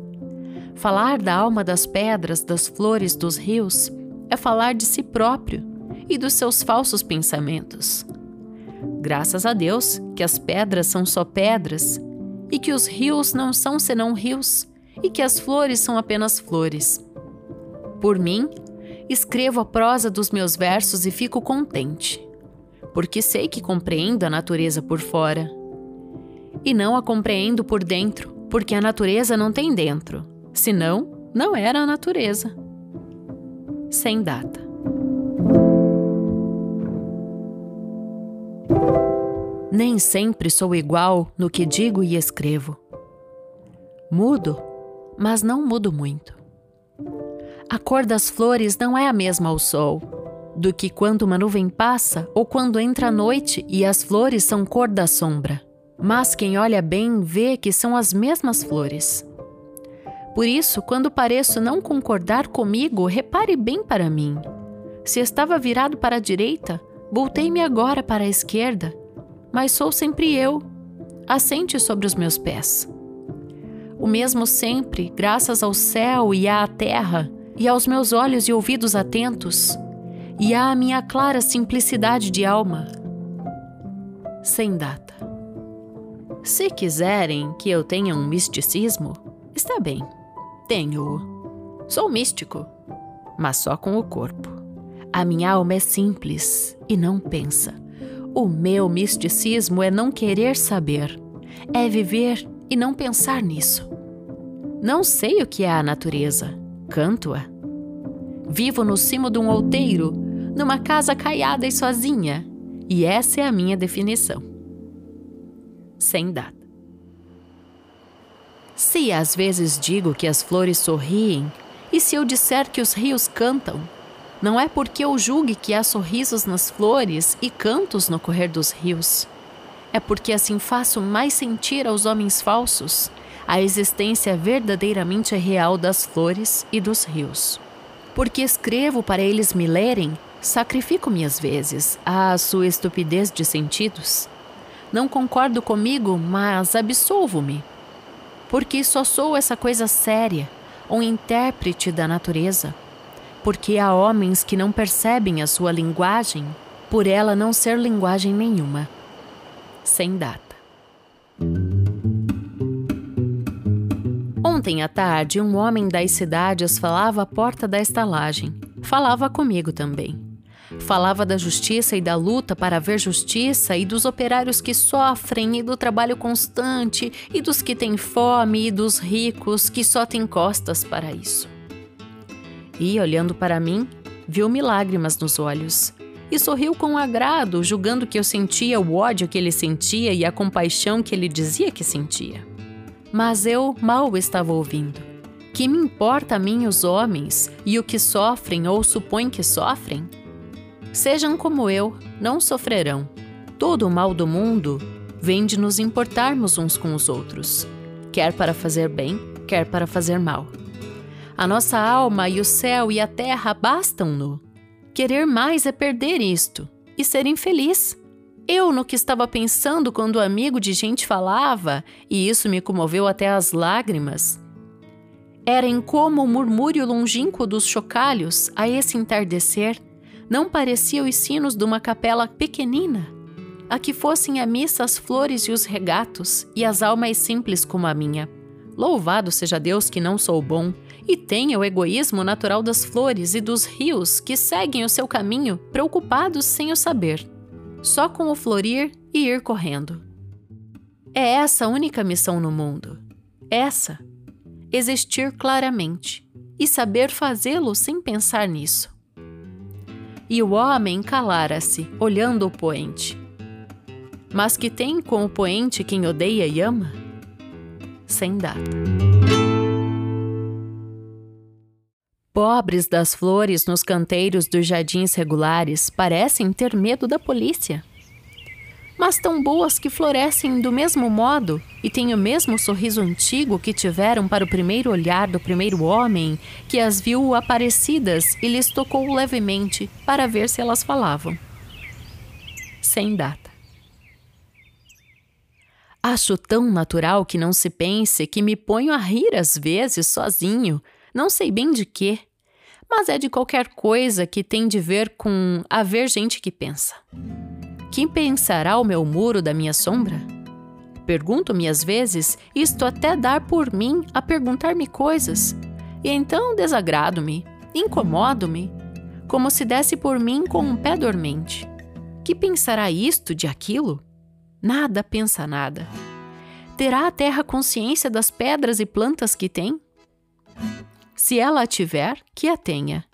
Falar da alma das pedras, das flores, dos rios é falar de si próprio e dos seus falsos pensamentos. Graças a Deus que as pedras são só pedras e que os rios não são senão rios e que as flores são apenas flores. Por mim, escrevo a prosa dos meus versos e fico contente, porque sei que compreendo a natureza por fora. E não a compreendo por dentro, porque a natureza não tem dentro, senão não era a natureza. Sem data. Nem sempre sou igual no que digo e escrevo. Mudo, mas não mudo muito. A cor das flores não é a mesma ao sol, do que quando uma nuvem passa ou quando entra a noite e as flores são cor da sombra. Mas quem olha bem vê que são as mesmas flores. Por isso, quando pareço não concordar comigo, repare bem para mim. Se estava virado para a direita, voltei-me agora para a esquerda, mas sou sempre eu, assente sobre os meus pés. O mesmo sempre, graças ao céu e à terra, e aos meus olhos e ouvidos atentos, e à minha clara simplicidade de alma. Sem data. Se quiserem que eu tenha um misticismo, está bem, tenho-o. Sou místico, mas só com o corpo. A minha alma é simples e não pensa. O meu misticismo é não querer saber, é viver e não pensar nisso. Não sei o que é a natureza canto-a. Vivo no cimo de um outeiro, numa casa caiada e sozinha, e essa é a minha definição. Sem data. Se às vezes digo que as flores sorriem, e se eu disser que os rios cantam, não é porque eu julgue que há sorrisos nas flores e cantos no correr dos rios. É porque assim faço mais sentir aos homens falsos a existência verdadeiramente real das flores e dos rios. Porque escrevo para eles me lerem, sacrifico-me às vezes à sua estupidez de sentidos. Não concordo comigo, mas absolvo-me. Porque só sou essa coisa séria, ou intérprete da natureza, porque há homens que não percebem a sua linguagem por ela não ser linguagem nenhuma. Sem data. Ontem à tarde, um homem das cidades falava à porta da estalagem. Falava comigo também. Falava da justiça e da luta para haver justiça, e dos operários que sofrem, e do trabalho constante, e dos que têm fome, e dos ricos que só têm costas para isso. E, olhando para mim, viu-me lágrimas nos olhos. E sorriu com agrado, julgando que eu sentia o ódio que ele sentia e a compaixão que ele dizia que sentia. Mas eu mal estava ouvindo. Que me importa a mim os homens e o que sofrem ou supõem que sofrem? Sejam como eu, não sofrerão. Todo o mal do mundo vem de nos importarmos uns com os outros, quer para fazer bem, quer para fazer mal. A nossa alma e o céu e a terra bastam-no. Querer mais é perder isto e ser infeliz. Eu no que estava pensando quando o amigo de gente falava, e isso me comoveu até as lágrimas, era em como o murmúrio longínquo dos chocalhos, a esse entardecer, não parecia os sinos de uma capela pequenina, a que fossem a missa as flores e os regatos e as almas simples como a minha. Louvado seja Deus que não sou bom e tenha o egoísmo natural das flores e dos rios que seguem o seu caminho preocupados sem o saber, só com o florir e ir correndo. É essa a única missão no mundo. Essa. Existir claramente e saber fazê-lo sem pensar nisso e o homem calara-se, olhando o poente. Mas que tem com o poente quem odeia e ama? Sem data. Pobres das flores nos canteiros dos jardins regulares parecem ter medo da polícia mas tão boas que florescem do mesmo modo e têm o mesmo sorriso antigo que tiveram para o primeiro olhar do primeiro homem que as viu aparecidas e lhes tocou levemente para ver se elas falavam. Sem data. Acho tão natural que não se pense que me ponho a rir às vezes sozinho, não sei bem de quê, mas é de qualquer coisa que tem de ver com haver gente que pensa. Quem pensará o meu muro da minha sombra? Pergunto-me às vezes, isto até dar por mim a perguntar-me coisas, e então desagrado-me, incomodo-me, como se desse por mim com um pé dormente. Que pensará isto de aquilo? Nada pensa nada. Terá a terra consciência das pedras e plantas que tem? Se ela a tiver, que a tenha.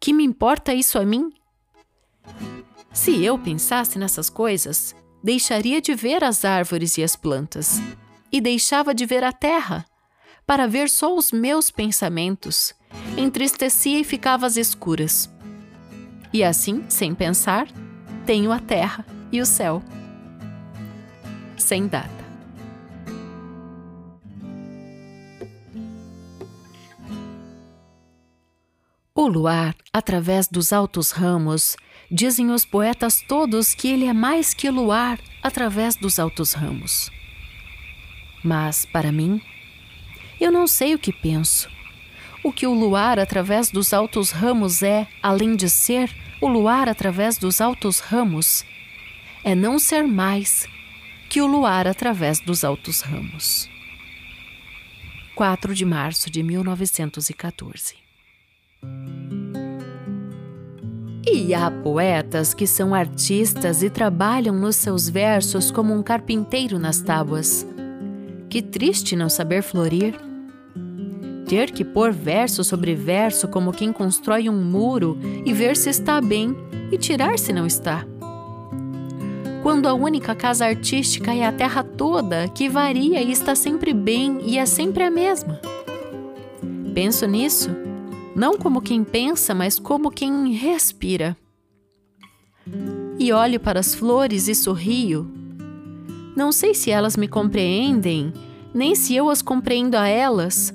Que me importa isso a mim? Se eu pensasse nessas coisas, deixaria de ver as árvores e as plantas, e deixava de ver a terra, para ver só os meus pensamentos. Entristecia e ficava às escuras. E assim, sem pensar, tenho a terra e o céu. Sem data. O luar, através dos altos ramos, dizem os poetas todos que ele é mais que luar através dos altos ramos. Mas, para mim, eu não sei o que penso. O que o luar através dos altos ramos é, além de ser o luar através dos altos ramos, é não ser mais que o luar através dos altos ramos. 4 de março de 1914 e há poetas que são artistas e trabalham nos seus versos como um carpinteiro nas tábuas. Que triste não saber florir. Ter que pôr verso sobre verso como quem constrói um muro e ver se está bem e tirar se não está. Quando a única casa artística é a terra toda, que varia e está sempre bem e é sempre a mesma. Penso nisso não como quem pensa, mas como quem respira. E olho para as flores e sorrio. Não sei se elas me compreendem, nem se eu as compreendo a elas,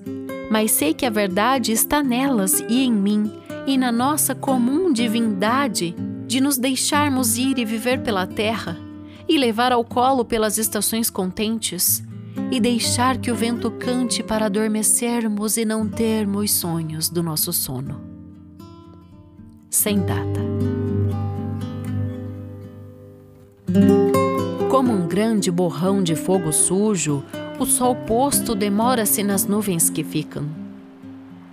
mas sei que a verdade está nelas e em mim, e na nossa comum divindade de nos deixarmos ir e viver pela terra, e levar ao colo pelas estações contentes, e deixar que o vento cante para adormecermos e não termos sonhos do nosso sono. Sem data. Como um grande borrão de fogo sujo, o sol posto demora-se nas nuvens que ficam.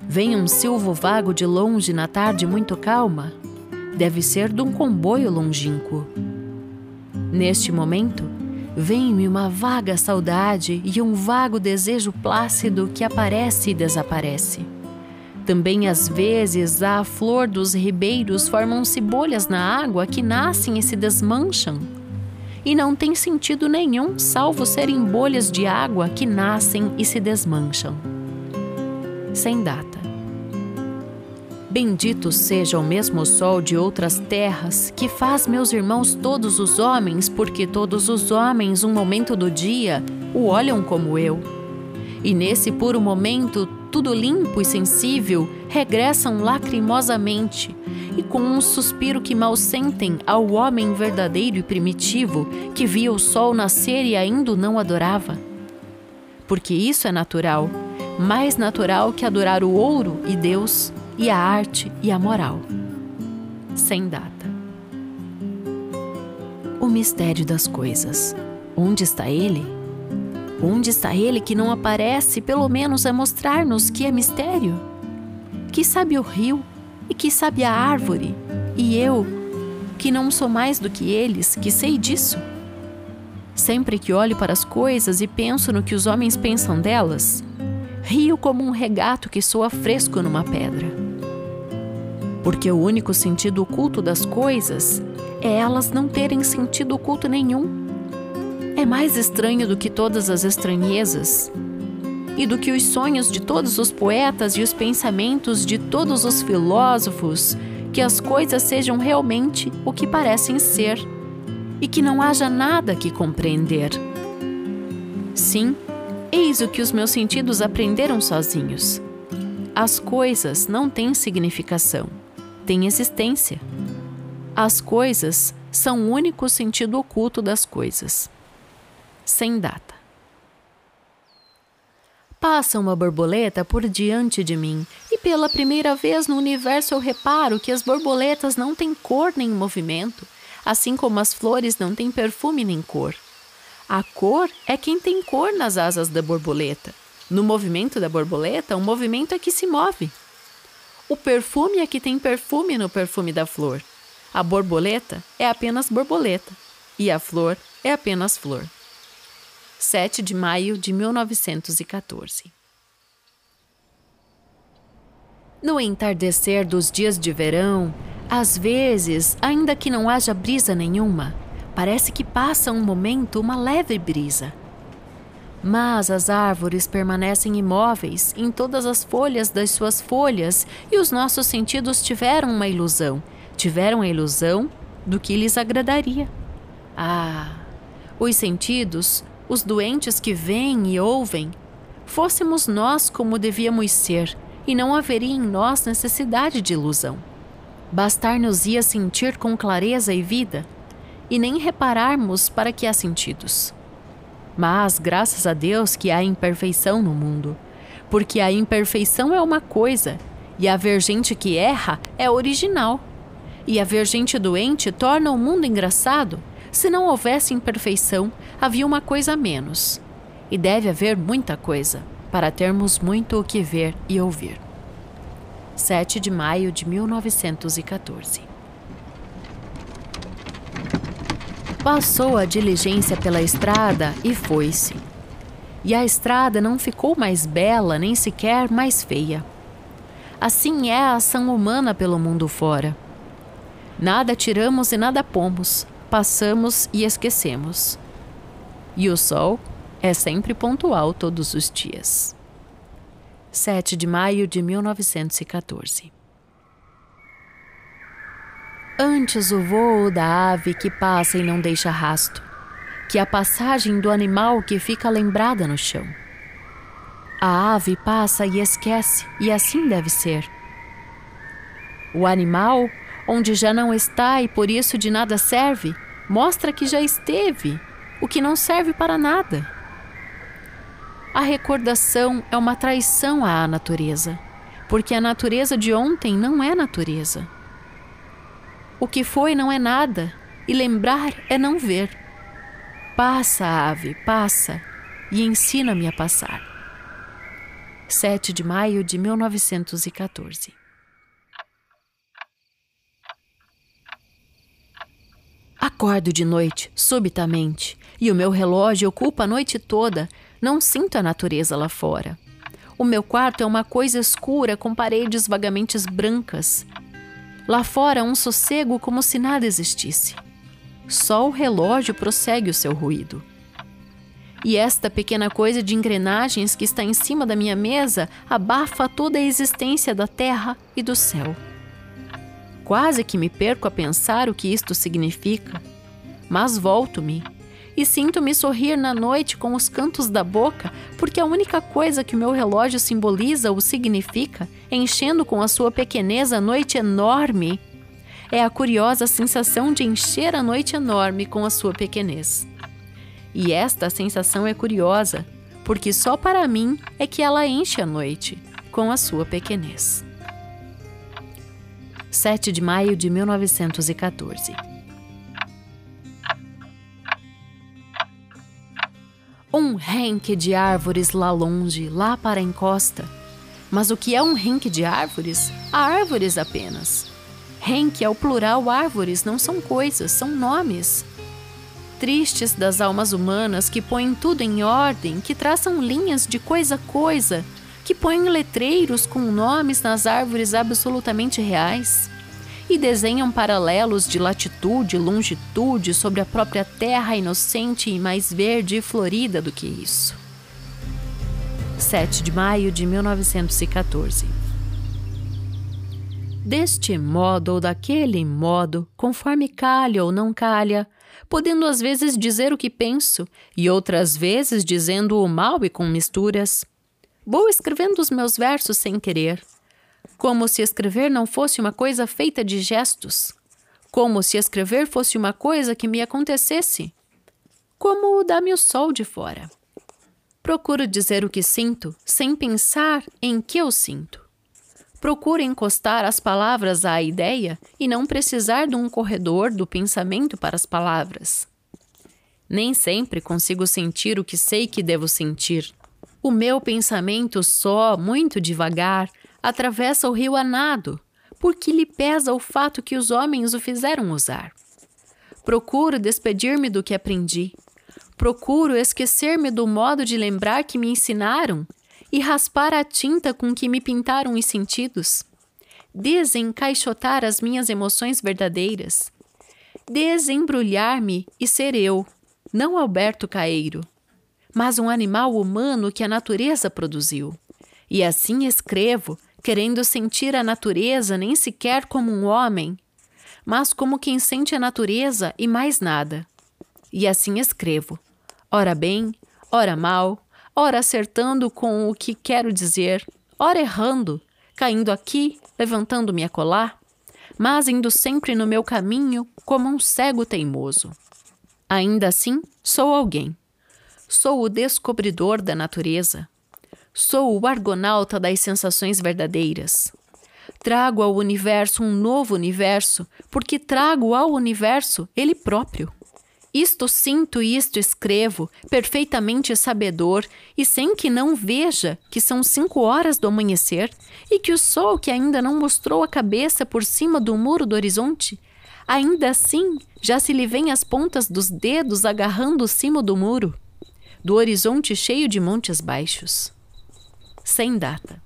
Vem um silvo vago de longe na tarde muito calma. Deve ser de um comboio longínquo. Neste momento, vem-me uma vaga saudade e um vago desejo plácido que aparece e desaparece. Também às vezes, à flor dos ribeiros formam-se bolhas na água que nascem e se desmancham. E não tem sentido nenhum, salvo serem bolhas de água que nascem e se desmancham. Sem data. Bendito seja o mesmo sol de outras terras, que faz meus irmãos todos os homens, porque todos os homens, um momento do dia, o olham como eu. E nesse puro momento, tudo limpo e sensível, regressam lacrimosamente, e com um suspiro que mal sentem ao homem verdadeiro e primitivo, que via o sol nascer e ainda não adorava. Porque isso é natural, mais natural que adorar o ouro e Deus e a arte e a moral. Sem data. O mistério das coisas. Onde está ele? Onde está ele que não aparece, pelo menos a mostrar-nos que é mistério? Que sabe o rio e que sabe a árvore, e eu, que não sou mais do que eles, que sei disso? Sempre que olho para as coisas e penso no que os homens pensam delas, rio como um regato que soa fresco numa pedra porque o único sentido oculto das coisas é elas não terem sentido oculto nenhum. É mais estranho do que todas as estranhezas e do que os sonhos de todos os poetas e os pensamentos de todos os filósofos que as coisas sejam realmente o que parecem ser e que não haja nada que compreender. Sim, eis o que os meus sentidos aprenderam sozinhos. As coisas não têm significação têm existência. As coisas são o único sentido oculto das coisas. Sem data. Passa uma borboleta por diante de mim, e pela primeira vez no universo eu reparo que as borboletas não têm cor nem movimento, assim como as flores não têm perfume nem cor. A cor é quem tem cor nas asas da borboleta. No movimento da borboleta, o movimento é que se move. O perfume é que tem perfume no perfume da flor. A borboleta é apenas borboleta e a flor é apenas flor. 7 de maio de 1914. No entardecer dos dias de verão, às vezes, ainda que não haja brisa nenhuma, parece que passa um momento uma leve brisa. Mas as árvores permanecem imóveis em todas as folhas das suas folhas e os nossos sentidos tiveram uma ilusão. Tiveram a ilusão do que lhes agradaria. Ah, os sentidos, os doentes que veem e ouvem, fôssemos nós como devíamos ser e não haveria em nós necessidade de ilusão. Bastar-nos-ia sentir com clareza e vida e nem repararmos para que há sentidos. Mas graças a Deus que há imperfeição no mundo, porque a imperfeição é uma coisa e a ver gente que erra é original. E a ver gente doente torna o mundo engraçado. Se não houvesse imperfeição, havia uma coisa a menos. E deve haver muita coisa para termos muito o que ver e ouvir. 7 de maio de 1914 Passou a diligência pela estrada e foi-se. E a estrada não ficou mais bela nem sequer mais feia. Assim é a ação humana pelo mundo fora. Nada tiramos e nada pomos, passamos e esquecemos. E o sol é sempre pontual todos os dias. 7 de maio de 1914 Antes o vôo da ave que passa e não deixa rasto, que a passagem do animal que fica lembrada no chão. A ave passa e esquece, e assim deve ser. O animal, onde já não está e por isso de nada serve, mostra que já esteve, o que não serve para nada. A recordação é uma traição à natureza, porque a natureza de ontem não é natureza. O que foi não é nada, e lembrar é não ver. Passa, ave, passa, e ensina-me a passar. 7 de maio de 1914 Acordo de noite, subitamente, e o meu relógio ocupa a noite toda. Não sinto a natureza lá fora. O meu quarto é uma coisa escura com paredes vagamente brancas. Lá fora, um sossego como se nada existisse. Só o relógio prossegue o seu ruído. E esta pequena coisa de engrenagens que está em cima da minha mesa abafa toda a existência da terra e do céu. Quase que me perco a pensar o que isto significa, mas volto-me e sinto-me sorrir na noite com os cantos da boca, porque a única coisa que o meu relógio simboliza ou significa, enchendo com a sua pequenez a noite enorme, é a curiosa sensação de encher a noite enorme com a sua pequenez. E esta sensação é curiosa, porque só para mim é que ela enche a noite com a sua pequenez. 7 de maio de 1914. Um renque de árvores lá longe, lá para a encosta. Mas o que é um renque de árvores? Árvores apenas. Renque é o plural árvores, não são coisas, são nomes. Tristes das almas humanas que põem tudo em ordem, que traçam linhas de coisa a coisa, que põem letreiros com nomes nas árvores absolutamente reais e desenham paralelos de latitude e longitude sobre a própria terra inocente e mais verde e florida do que isso. 7 de maio de 1914 Deste modo ou daquele modo, conforme calha ou não calha, podendo às vezes dizer o que penso e outras vezes dizendo o mal e com misturas, Vou escrevendo os meus versos sem querer, como se escrever não fosse uma coisa feita de gestos, como se escrever fosse uma coisa que me acontecesse, como dá-me o sol de fora. Procuro dizer o que sinto sem pensar em que eu sinto. Procuro encostar as palavras à ideia e não precisar de um corredor do pensamento para as palavras. Nem sempre consigo sentir o que sei que devo sentir. O meu pensamento só, muito devagar, atravessa o rio a nado, porque lhe pesa o fato que os homens o fizeram usar. Procuro despedir-me do que aprendi. Procuro esquecer-me do modo de lembrar que me ensinaram e raspar a tinta com que me pintaram os sentidos. Desencaixotar as minhas emoções verdadeiras. Desembrulhar-me e ser eu, não Alberto Caeiro, mas um animal humano que a natureza produziu. E assim escrevo, querendo sentir a natureza nem sequer como um homem, mas como quem sente a natureza e mais nada. E assim escrevo, ora bem, ora mal, ora acertando com o que quero dizer, ora errando, caindo aqui, levantando-me a colar, mas indo sempre no meu caminho como um cego teimoso. Ainda assim, sou alguém. Sou o descobridor da natureza, Sou o argonauta das sensações verdadeiras. Trago ao universo um novo universo, porque trago ao universo ele próprio. Isto sinto e isto escrevo, perfeitamente sabedor, e sem que não veja que são cinco horas do amanhecer e que o sol que ainda não mostrou a cabeça por cima do muro do horizonte, ainda assim já se lhe vêem as pontas dos dedos agarrando o cimo do muro, do horizonte cheio de montes baixos sem data.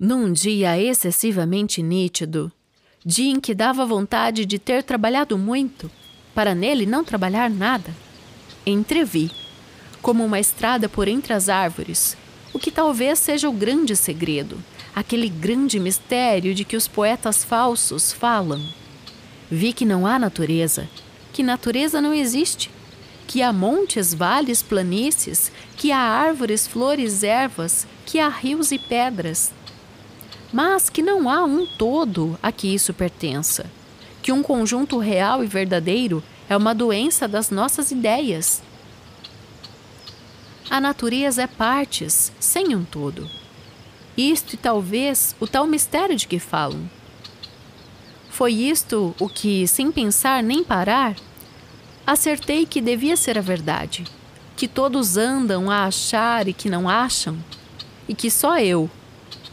Num dia excessivamente nítido, dia em que dava vontade de ter trabalhado muito, para nele não trabalhar nada, entrevi, como uma estrada por entre as árvores, o que talvez seja o grande segredo, aquele grande mistério de que os poetas falsos falam. Vi que não há natureza, que natureza não existe, que há montes, vales, planícies, que há árvores, flores, ervas, que há rios e pedras. Mas que não há um todo a que isso pertença, que um conjunto real e verdadeiro é uma doença das nossas ideias. A natureza é partes, sem um todo. Isto e talvez o tal mistério de que falam. Foi isto o que, sem pensar nem parar, acertei que devia ser a verdade, que todos andam a achar e que não acham, e que só eu,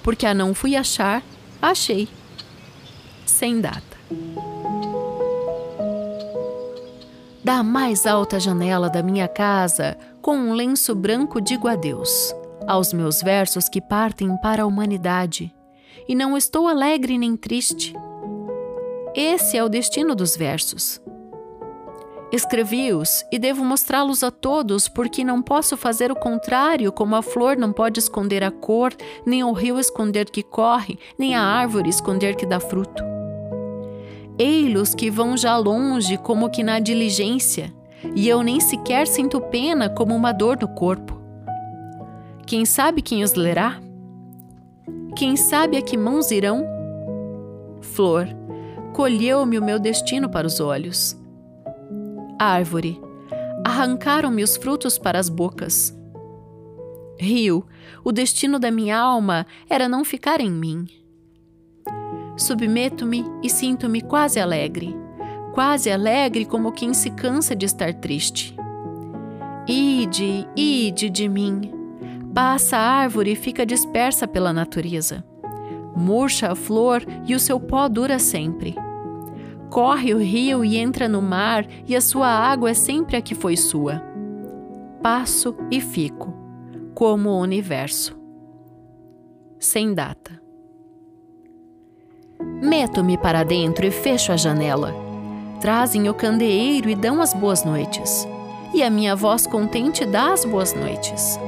porque a não fui achar, achei. Sem data. Da mais alta janela da minha casa, com um lenço branco, digo adeus aos meus versos que partem para a humanidade. E não estou alegre nem triste. Esse é o destino dos versos. Escrevi-os e devo mostrá-los a todos, porque não posso fazer o contrário, como a flor não pode esconder a cor, nem o rio esconder que corre, nem a árvore esconder que dá fruto. Ei-los que vão já longe, como que na diligência, e eu nem sequer sinto pena como uma dor no corpo. Quem sabe quem os lerá? Quem sabe a que mãos irão? Flor, colheu-me o meu destino para os olhos árvore, arrancaram-me os frutos para as bocas. Rio, o destino da minha alma era não ficar em mim. Submeto-me e sinto-me quase alegre, quase alegre como quem se cansa de estar triste. Ide, ide de mim. Passa a árvore e fica dispersa pela natureza. Murcha a flor e o seu pó dura sempre corre o rio e entra no mar, e a sua água é sempre a que foi sua. Passo e fico, como o universo. Sem data. Meto-me para dentro e fecho a janela. Trazem o candeeiro e dão as boas noites. E a minha voz contente dá as boas noites.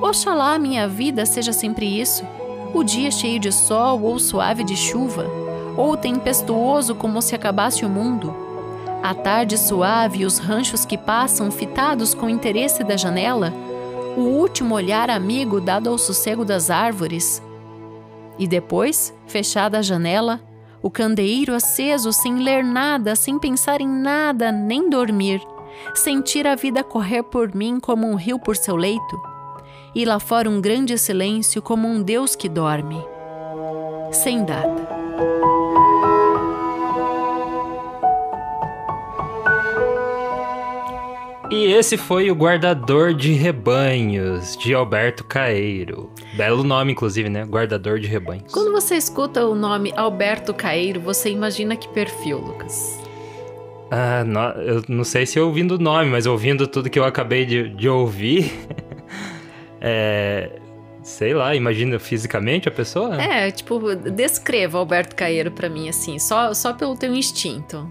Oxalá a minha vida seja sempre isso: o dia cheio de sol ou suave de chuva ou tempestuoso como se acabasse o mundo. A tarde suave e os ranchos que passam fitados com interesse da janela, o último olhar amigo dado ao sossego das árvores. E depois, fechada a janela, o candeeiro aceso sem ler nada, sem pensar em nada, nem dormir, sentir a vida correr por mim como um rio por seu leito, e lá fora um grande silêncio como um Deus que dorme. Sem data. E esse foi o Guardador de Rebanhos, de Alberto Caeiro. Belo nome, inclusive, né? Guardador de Rebanhos. Quando você escuta o nome Alberto Caeiro, você imagina que perfil, Lucas? Ah, no, eu não sei se ouvindo o nome, mas ouvindo tudo que eu acabei de, de ouvir. é, sei lá, imagina fisicamente a pessoa? É, tipo, descreva Alberto Caeiro para mim, assim, só, só pelo teu instinto.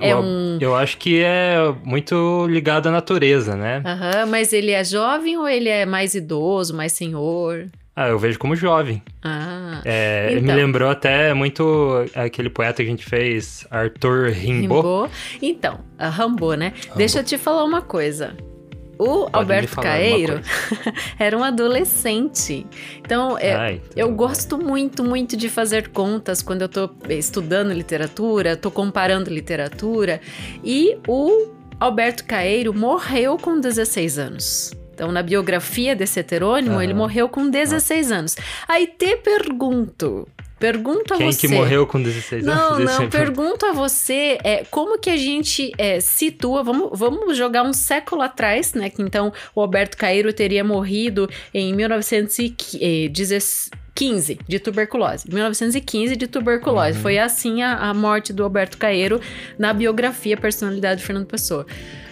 É um... Eu acho que é muito ligado à natureza, né? Aham, mas ele é jovem ou ele é mais idoso, mais senhor? Ah, eu vejo como jovem. Ah. É, então. Me lembrou até muito aquele poeta que a gente fez, Arthur Rimbaud. Rimbaud. Então, Rambo, né? Rambo. Deixa eu te falar uma coisa. O Pode Alberto Caeiro era um adolescente. Então, é, Ai, eu gosto muito, muito de fazer contas quando eu tô estudando literatura, tô comparando literatura. E o Alberto Caeiro morreu com 16 anos. Então, na biografia desse heterônimo, uhum. ele morreu com 16 anos. Aí te pergunto, Pergunto a Quem você. Quem que morreu com 16 anos? Não, não. Pergunto a você é, como que a gente é, situa. Vamos, vamos jogar um século atrás, né? Que então o Alberto Cairo teria morrido em 1915 de tuberculose. 1915 de tuberculose. Uhum. Foi assim a, a morte do Alberto Caeiro na biografia Personalidade de Fernando Pessoa.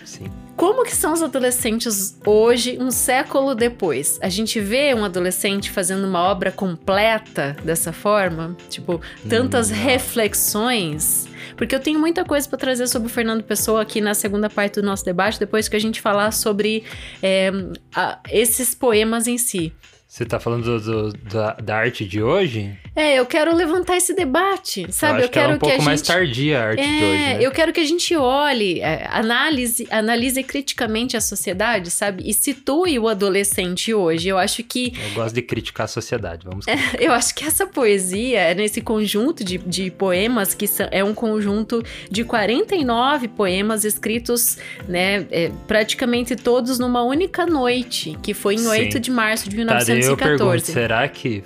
Sim. Como que são os adolescentes hoje, um século depois? A gente vê um adolescente fazendo uma obra completa dessa forma? Tipo, tantas hum. reflexões? Porque eu tenho muita coisa para trazer sobre o Fernando Pessoa aqui na segunda parte do nosso debate, depois que a gente falar sobre é, a, esses poemas em si. Você tá falando do, do, da, da, arte de hoje? É, eu quero levantar esse debate, sabe? Eu, eu quero que, é um pouco que a mais gente... tardia a arte é, de hoje. Né? Eu quero que a gente olhe, é, analise, analise criticamente a sociedade, sabe? E situe o adolescente hoje. Eu acho que. Eu gosto de criticar a sociedade, vamos é, Eu acho que essa poesia, nesse conjunto de, de poemas, que são, é um conjunto de 49 poemas escritos, né, é, praticamente todos numa única noite, que foi em Sim. 8 de março de 1914. eu pergunto, será que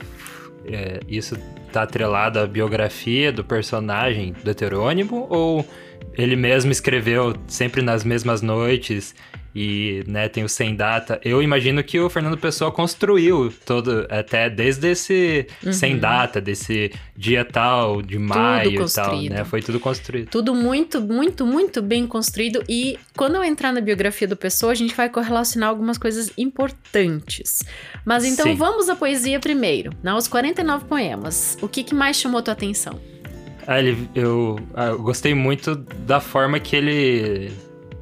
é, isso tá atrelado à biografia do personagem do heterônimo ou ele mesmo escreveu sempre nas mesmas noites e né, tem o sem data. Eu imagino que o Fernando Pessoa construiu todo, até desde esse uhum. sem data, desse dia tal, de maio e tal, né? Foi tudo construído. Tudo muito, muito, muito bem construído. E quando eu entrar na biografia do Pessoa, a gente vai correlacionar algumas coisas importantes. Mas então Sim. vamos à poesia primeiro. Os 49 poemas. O que, que mais chamou tua atenção? Ah, ele, eu, ah, eu gostei muito da forma que ele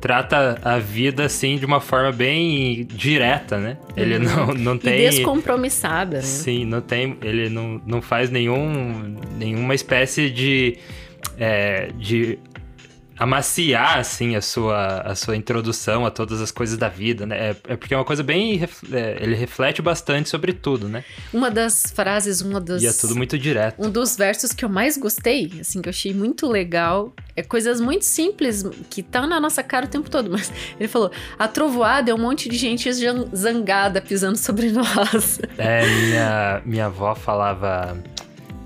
trata a vida assim de uma forma bem direta, né? Ele uhum. não, não tem. E descompromissada, né? Sim, não tem. Ele não, não faz nenhum, nenhuma espécie de. É, de amaciar, assim, a sua, a sua introdução a todas as coisas da vida, né? É, é porque é uma coisa bem... É, ele reflete bastante sobre tudo, né? Uma das frases, uma das... E é tudo muito direto. Um dos versos que eu mais gostei, assim, que eu achei muito legal, é coisas muito simples, que estão na nossa cara o tempo todo, mas ele falou, a trovoada é um monte de gente zangada pisando sobre nós. É, minha, minha avó falava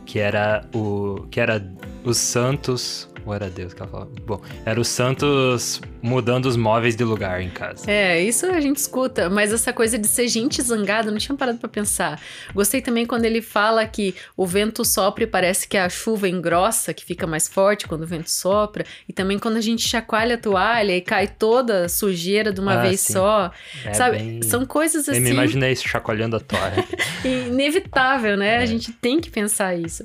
que era o... que era os santos ou era Deus que ela falava? Bom, era o Santos mudando os móveis de lugar em casa. É, isso a gente escuta, mas essa coisa de ser gente zangada, não tinha parado para pensar. Gostei também quando ele fala que o vento sopra e parece que a chuva engrossa, que fica mais forte quando o vento sopra. E também quando a gente chacoalha a toalha e cai toda a sujeira de uma ah, vez sim. só. É sabe? Bem... São coisas assim. Eu me assim imaginei chacoalhando a toalha. Inevitável, né? É. A gente tem que pensar isso.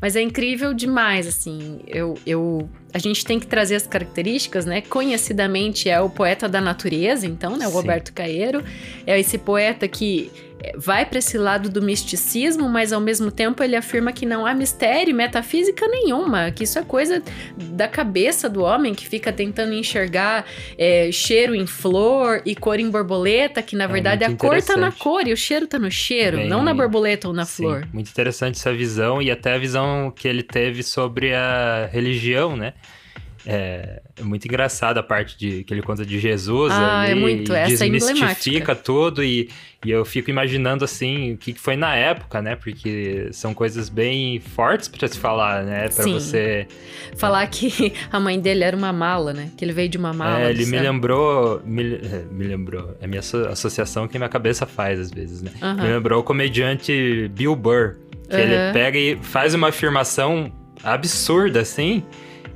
Mas é incrível demais, assim. Eu, eu, a gente tem que trazer as características, né? Conhecidamente é o poeta da natureza, então, né? O Sim. Roberto Caeiro. É esse poeta que vai para esse lado do misticismo, mas ao mesmo tempo ele afirma que não há mistério, metafísica nenhuma, que isso é coisa da cabeça do homem que fica tentando enxergar é, cheiro em flor e cor em borboleta, que na é verdade a cor tá na cor e o cheiro tá no cheiro, Bem, não na borboleta ou na sim, flor. Muito interessante essa visão e até a visão que ele teve sobre a religião, né? É, é muito engraçado a parte de, que ele conta de Jesus ah, ali, é muito, essa é desmistifica é tudo e, e eu fico imaginando assim o que foi na época, né? Porque são coisas bem fortes para se falar, né? Para você falar que a mãe dele era uma mala, né? Que ele veio de uma mala. É, ele me lembrou, me, é, me, lembrou, é a minha associação que minha cabeça faz às vezes, né? Uhum. Me lembrou o comediante Bill Burr, que uhum. ele pega e faz uma afirmação absurda assim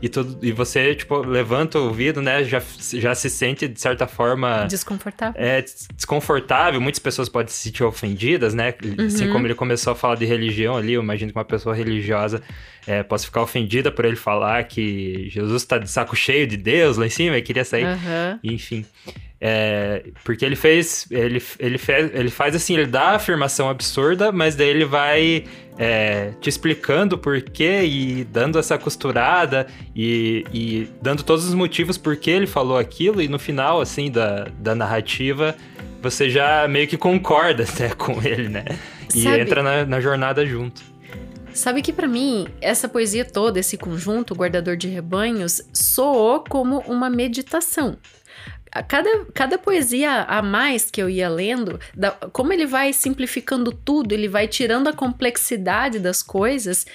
e, tudo, e você, tipo, levanta o ouvido, né? Já, já se sente, de certa forma... Desconfortável. É, desconfortável. Muitas pessoas podem se sentir ofendidas, né? Uhum. Assim como ele começou a falar de religião ali, eu imagino que uma pessoa religiosa é, possa ficar ofendida por ele falar que Jesus tá de saco cheio de Deus lá em cima e queria sair. Uhum. Enfim. É, porque ele fez, ele, ele, fez, ele faz assim, ele dá a afirmação absurda, mas daí ele vai é, te explicando por quê e dando essa costurada e, e, dando todos os motivos por que ele falou aquilo e no final, assim, da, da narrativa, você já meio que concorda até com ele, né? E Sabe... entra na, na jornada junto. Sabe que para mim, essa poesia toda, esse conjunto, Guardador de Rebanhos, soou como uma meditação. Cada, cada poesia a mais que eu ia lendo, da, como ele vai simplificando tudo, ele vai tirando a complexidade das coisas,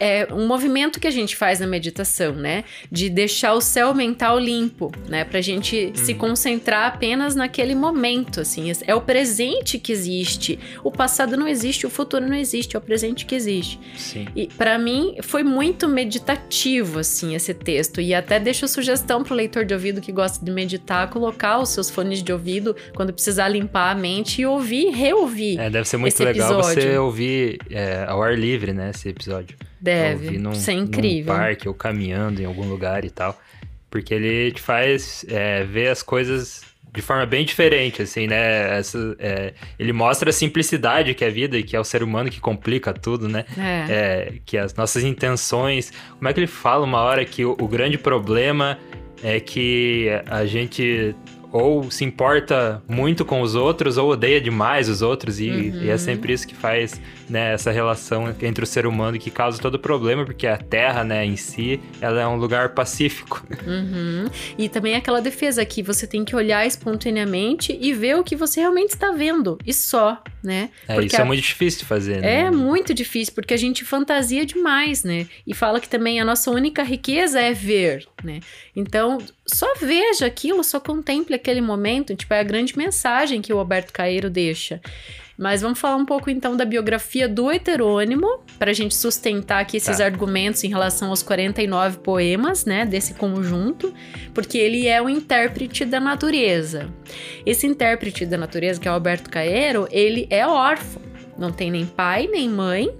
é um movimento que a gente faz na meditação, né? De deixar o céu mental limpo, né? Pra gente uhum. se concentrar apenas naquele momento, assim. É o presente que existe. O passado não existe, o futuro não existe, é o presente que existe. Sim. E para mim foi muito meditativo, assim, esse texto. E até deixo sugestão pro leitor de ouvido que gosta de meditar, colocar os seus fones de ouvido quando precisar limpar a mente e ouvir, reouvir. É, deve ser muito legal episódio. você ouvir é, ao ar livre, né, esse episódio. Deve num, ser incrível. Num parque ou caminhando em algum lugar e tal. Porque ele te faz é, ver as coisas de forma bem diferente, assim, né? Essa, é, ele mostra a simplicidade que é a vida e que é o ser humano que complica tudo, né? É. é. que as nossas intenções. Como é que ele fala uma hora que o, o grande problema é que a gente ou se importa muito com os outros ou odeia demais os outros e, uhum. e é sempre isso que faz né, essa relação entre o ser humano que causa todo o problema porque a Terra né, em si ela é um lugar pacífico uhum. e também aquela defesa que você tem que olhar espontaneamente e ver o que você realmente está vendo e só né é, porque isso é a... é muito difícil de fazer né? é muito difícil porque a gente fantasia demais né e fala que também a nossa única riqueza é ver né então só veja aquilo só contemple aquele momento, tipo, é a grande mensagem que o Alberto Caeiro deixa. Mas vamos falar um pouco então da biografia do heterônimo, para a gente sustentar aqui esses tá. argumentos em relação aos 49 poemas, né, desse conjunto, porque ele é o intérprete da natureza. Esse intérprete da natureza, que é o Alberto Caeiro, ele é órfão não tem nem pai nem mãe.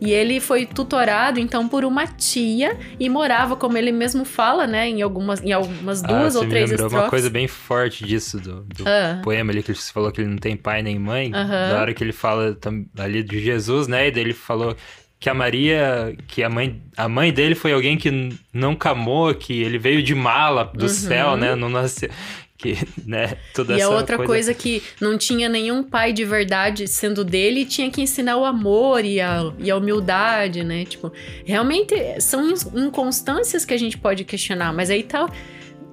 E ele foi tutorado então por uma tia e morava, como ele mesmo fala, né, em algumas, em algumas ah, duas ah, ou três estrofes. uma coisa bem forte disso do, do ah. poema ali que ele falou que ele não tem pai nem mãe. Na hora que ele fala ali de Jesus, né, e daí ele falou que a Maria, que a mãe, a mãe dele foi alguém que não camou, que ele veio de mala do uhum. céu, né? Não nasceu que, né, toda e a outra coisa... coisa que não tinha nenhum pai de verdade sendo dele, tinha que ensinar o amor e a, e a humildade, né? Tipo, realmente são inconstâncias que a gente pode questionar, mas aí tá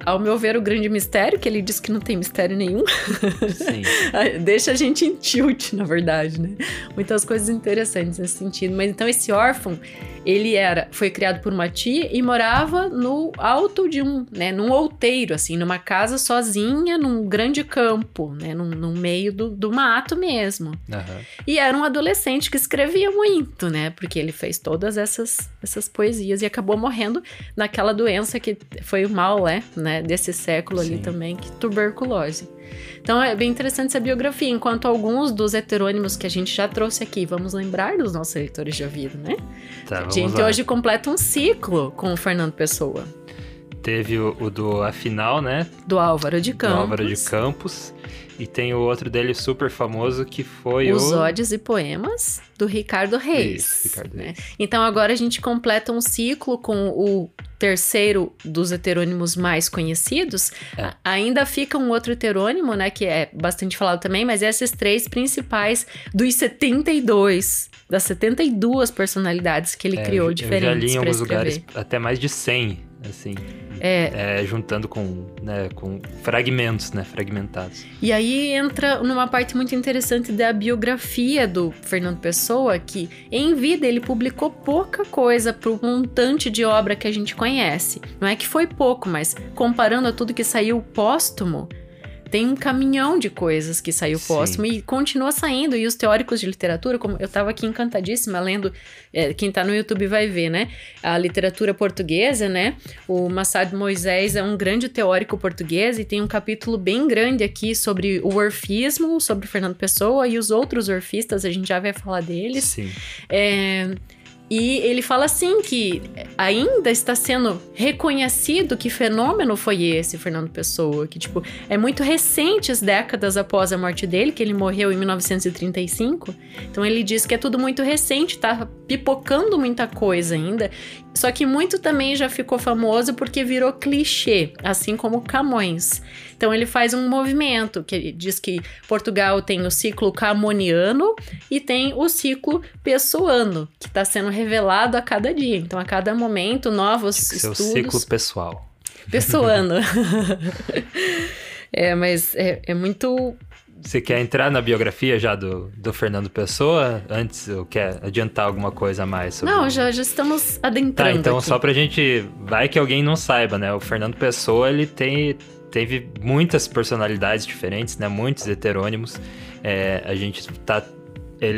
ao meu ver, o grande mistério, que ele diz que não tem mistério nenhum. Sim. Deixa a gente em tilt, na verdade, né? Muitas coisas interessantes nesse sentido. Mas então esse órfão, ele era, foi criado por uma tia e morava no alto de um, né, num outeiro, assim, numa casa sozinha, num grande campo, né, num, no meio do, do mato mesmo. Uhum. E era um adolescente que escrevia muito, né, porque ele fez todas essas, essas poesias e acabou morrendo naquela doença que foi o mal, né, né desse século Sim. ali também, que tuberculose. Então é bem interessante essa biografia, enquanto alguns dos heterônimos que a gente já trouxe aqui, vamos lembrar dos nossos leitores de vida, né? Tá, a gente lá. hoje completa um ciclo com o Fernando Pessoa. Teve o, o do Afinal, né? Do Álvaro de Campos. Do Álvaro de Campos. E tem o outro dele super famoso que foi Os o... Odes e Poemas, do Ricardo Reis. Isso, Ricardo né? Reis. Então agora a gente completa um ciclo com o terceiro dos heterônimos mais conhecidos. É. Ainda fica um outro heterônimo, né, que é bastante falado também, mas esses três principais dos 72 das 72 personalidades que ele é, criou diferentes. Eu já li em alguns lugares até mais de 100 assim. É. é. juntando com, né, com fragmentos, né, fragmentados. E aí entra numa parte muito interessante da biografia do Fernando Pessoa, que em vida ele publicou pouca coisa pro montante de obra que a gente conhece. Não é que foi pouco, mas comparando a tudo que saiu póstumo, tem um caminhão de coisas que saiu póstumo e continua saindo. E os teóricos de literatura, como eu estava aqui encantadíssima lendo, é, quem está no YouTube vai ver, né? A literatura portuguesa, né? O Massad Moisés é um grande teórico português e tem um capítulo bem grande aqui sobre o orfismo, sobre Fernando Pessoa e os outros orfistas, a gente já vai falar deles. Sim. É, e ele fala assim que ainda está sendo reconhecido que fenômeno foi esse, Fernando Pessoa, que tipo, é muito recente, as décadas após a morte dele, que ele morreu em 1935. Então ele diz que é tudo muito recente, tá pipocando muita coisa ainda. Só que muito também já ficou famoso porque virou clichê, assim como Camões. Então ele faz um movimento que diz que Portugal tem o ciclo camoniano e tem o ciclo pessoano, que está sendo revelado a cada dia. Então a cada momento novos Tem estudos. Seu ciclo pessoal. Pessoano. é, mas é, é muito você quer entrar na biografia já do, do Fernando Pessoa? Antes, ou quer adiantar alguma coisa a mais sobre Não, já, já estamos adentrando. Tá, então aqui. só pra gente. Vai que alguém não saiba, né? O Fernando Pessoa, ele tem, teve muitas personalidades diferentes, né? Muitos heterônimos. É, a gente tá.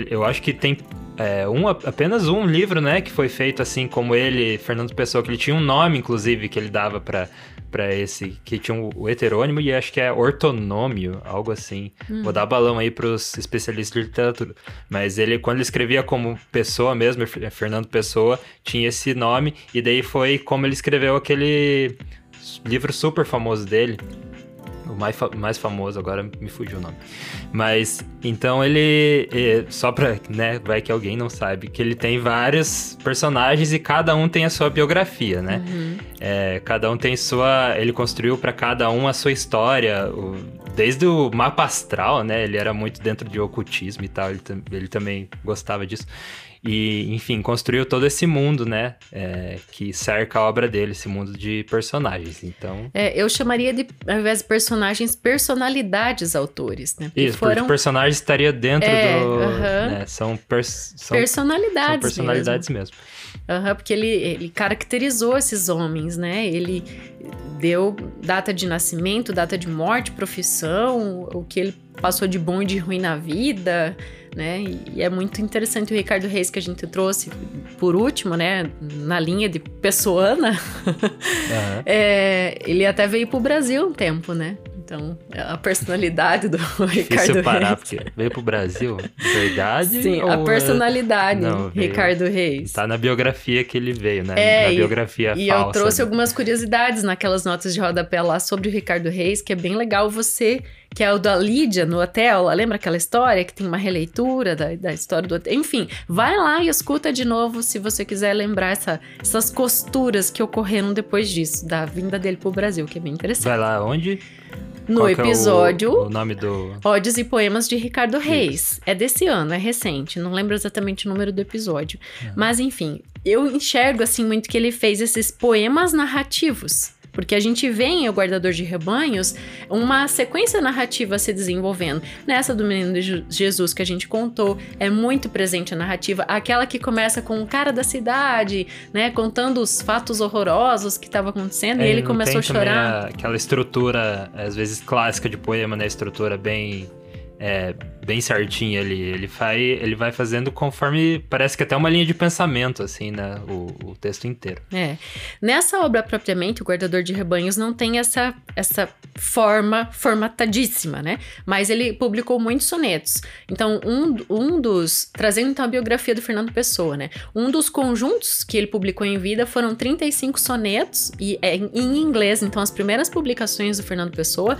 Eu acho que tem é, um, apenas um livro, né, que foi feito assim como ele, Fernando Pessoa, que ele tinha um nome, inclusive, que ele dava para para esse, que tinha o heterônimo e acho que é ortonômio, algo assim. Hum. Vou dar balão aí pros especialistas de literatura. Mas ele, quando ele escrevia como pessoa mesmo, Fernando Pessoa, tinha esse nome, e daí foi como ele escreveu aquele livro super famoso dele, o mais, mais famoso, agora me fugiu o nome. Mas, então ele, só pra, né, vai que alguém não sabe, que ele tem vários personagens e cada um tem a sua biografia, né? Uhum. É, cada um tem sua, ele construiu para cada um a sua história, o, desde o mapa astral, né? Ele era muito dentro de ocultismo e tal, ele, ele também gostava disso. E, enfim, construiu todo esse mundo, né? É, que cerca a obra dele, esse mundo de personagens. Então. É, eu chamaria de, ao invés de personagens, personalidades autores, né? Porque Isso, foram... porque personagens estaria dentro é, do. Uh -huh. né? são, pers são, personalidades. São personalidades mesmo. mesmo. Uhum, porque ele, ele caracterizou esses homens, né? Ele deu data de nascimento, data de morte, profissão, o que ele passou de bom e de ruim na vida, né? E é muito interessante o Ricardo Reis que a gente trouxe por último, né? Na linha de pessoana. Uhum. é, ele até veio pro Brasil um tempo, né? Então, a personalidade do Ricardo parar, Reis. porque veio pro Brasil, verdade? Sim, a é- personalidade Não, Ricardo Reis. Tá na biografia que ele veio, né? É, na biografia e, falsa. E eu trouxe algumas curiosidades naquelas notas de rodapé lá sobre o Ricardo Reis, que é bem legal você que é o da Lídia no hotel. Lembra aquela história que tem uma releitura da, da história do hotel? Enfim, vai lá e escuta de novo se você quiser lembrar essa, essas costuras que ocorreram depois disso, da vinda dele pro Brasil, que é bem interessante. Vai lá onde? No Qual episódio. É o, o, nome do. Ódios e Poemas de Ricardo Reis. É desse ano, é recente. Não lembro exatamente o número do episódio. Uhum. Mas, enfim, eu enxergo, assim, muito que ele fez esses poemas narrativos. Porque a gente vê em O Guardador de Rebanhos uma sequência narrativa se desenvolvendo. Nessa do Menino de Jesus que a gente contou, é muito presente a narrativa, aquela que começa com o cara da cidade, né, contando os fatos horrorosos que estavam acontecendo é, e ele começou a chorar. A, aquela estrutura, às vezes clássica de poema, né, estrutura bem é, bem certinho ali. Ele vai, ele vai fazendo conforme. Parece que até uma linha de pensamento, assim, né? O, o texto inteiro. É. Nessa obra propriamente, o Guardador de Rebanhos não tem essa, essa forma formatadíssima, né? Mas ele publicou muitos sonetos. Então, um, um dos. Trazendo então a biografia do Fernando Pessoa, né? Um dos conjuntos que ele publicou em vida foram 35 sonetos, e é em inglês. Então, as primeiras publicações do Fernando Pessoa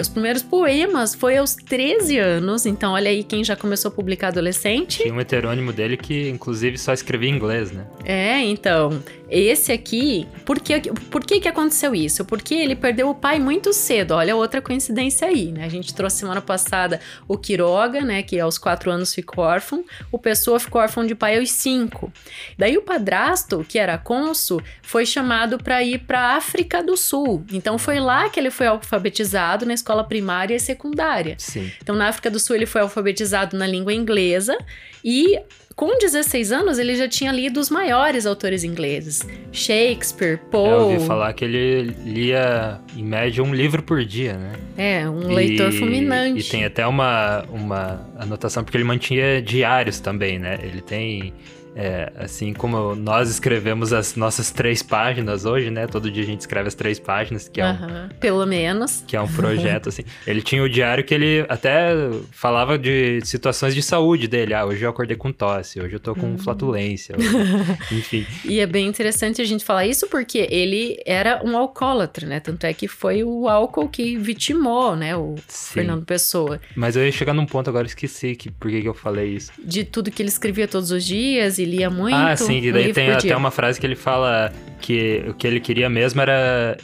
os primeiros poemas foi aos 13 anos, então olha aí quem já começou a publicar adolescente. Tinha um heterônimo dele que, inclusive, só escrevia em inglês, né? É, então. Esse aqui, por que, por que que aconteceu isso? Porque ele perdeu o pai muito cedo. Olha outra coincidência aí, né? A gente trouxe semana passada o Quiroga, né? Que aos quatro anos ficou órfão. O Pessoa ficou órfão de pai aos cinco. Daí o padrasto, que era cônsul, foi chamado para ir para África do Sul. Então foi lá que ele foi alfabetizado na escola primária e secundária. Sim. Então na África do Sul ele foi alfabetizado na língua inglesa e com 16 anos, ele já tinha lido os maiores autores ingleses. Shakespeare, Poe... Eu ouvi falar que ele lia, em média, um livro por dia, né? É, um leitor fulminante. E tem até uma, uma anotação, porque ele mantinha diários também, né? Ele tem é, assim como nós escrevemos as nossas três páginas hoje, né? Todo dia a gente escreve as três páginas, que é um, pelo menos. Que é um projeto, assim. Ele tinha o diário que ele até falava de situações de saúde dele. Ah, hoje eu acordei com tosse, hoje eu tô com uhum. flatulência, enfim. E é bem interessante a gente falar isso porque ele era um alcoólatra, né? Tanto é que foi o álcool que vitimou, né? O Sim. Fernando Pessoa. Mas eu ia chegar num ponto agora, esqueci que, por que eu falei isso. De tudo que ele escrevia todos os dias lia muito. Ah, sim, e daí tem até uma frase que ele fala que o que ele queria mesmo era.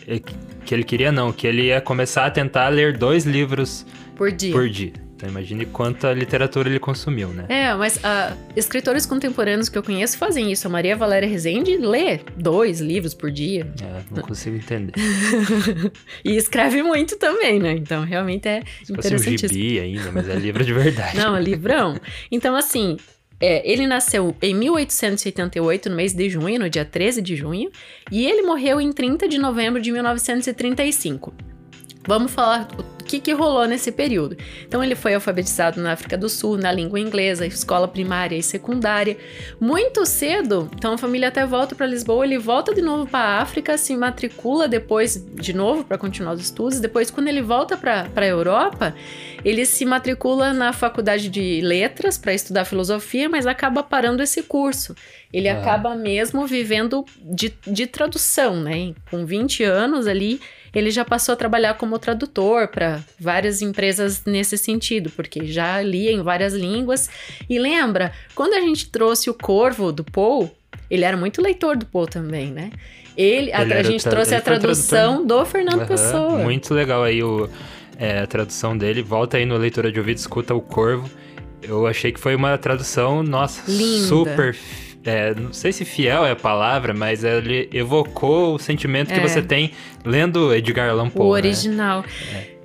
Que ele queria não, que ele ia começar a tentar ler dois livros por dia. Por dia. Então imagine quanta literatura ele consumiu, né? É, mas uh, escritores contemporâneos que eu conheço fazem isso. A Maria Valéria Rezende lê dois livros por dia. É, não consigo entender. e escreve muito também, né? Então realmente é Se interessante. um gibi ainda, mas é livro de verdade. não, é livrão. Então assim, é, ele nasceu em 1888, no mês de junho, no dia 13 de junho, e ele morreu em 30 de novembro de 1935. Vamos falar que, que rolou nesse período. Então, ele foi alfabetizado na África do Sul, na língua inglesa, escola primária e secundária. Muito cedo, então a família até volta para Lisboa, ele volta de novo para a África, se matricula depois de novo para continuar os estudos. Depois, quando ele volta para a Europa, ele se matricula na faculdade de letras para estudar filosofia, mas acaba parando esse curso. Ele ah. acaba mesmo vivendo de, de tradução, né? Com 20 anos ali, ele já passou a trabalhar como tradutor para várias empresas nesse sentido, porque já lia em várias línguas. E lembra, quando a gente trouxe o Corvo do Paul, ele era muito leitor do Poe também, né? Ele, a, a gente trouxe a tradução do Fernando uhum, Pessoa. Muito legal aí o, é, a tradução dele. Volta aí no Leitura de Ouvido, escuta o Corvo. Eu achei que foi uma tradução, nossa, Linda. super. É, não sei se fiel é a palavra, mas ele evocou o sentimento que é. você tem lendo Edgar Allan Poe. O né? original. Né? É.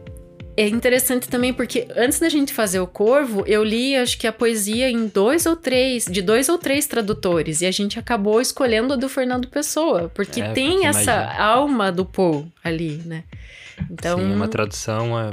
É interessante também porque antes da gente fazer o Corvo, eu li acho que a poesia em dois ou três, de dois ou três tradutores, e a gente acabou escolhendo a do Fernando Pessoa, porque é, tem essa imagina. alma do Poe ali, né? Então, Sim, uma tradução, é,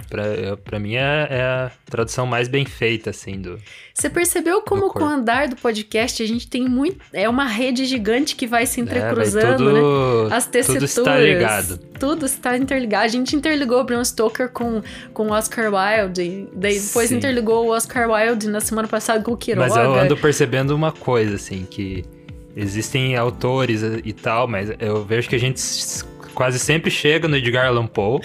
para mim, é, é, a tradução mais bem feita, assim, do. Você percebeu como com o andar do podcast a gente tem muito. É uma rede gigante que vai se é, entrecruzando, é, tudo, né? As tessituras. Tudo está ligado. Tudo está interligado. A gente interligou o Bram Stoker com, com o Oscar Wilde. Daí depois Sim. interligou o Oscar Wilde na semana passada com o Quiroga. Mas eu ando percebendo uma coisa, assim, que existem autores e tal, mas eu vejo que a gente quase sempre chega no Edgar Allan Poe.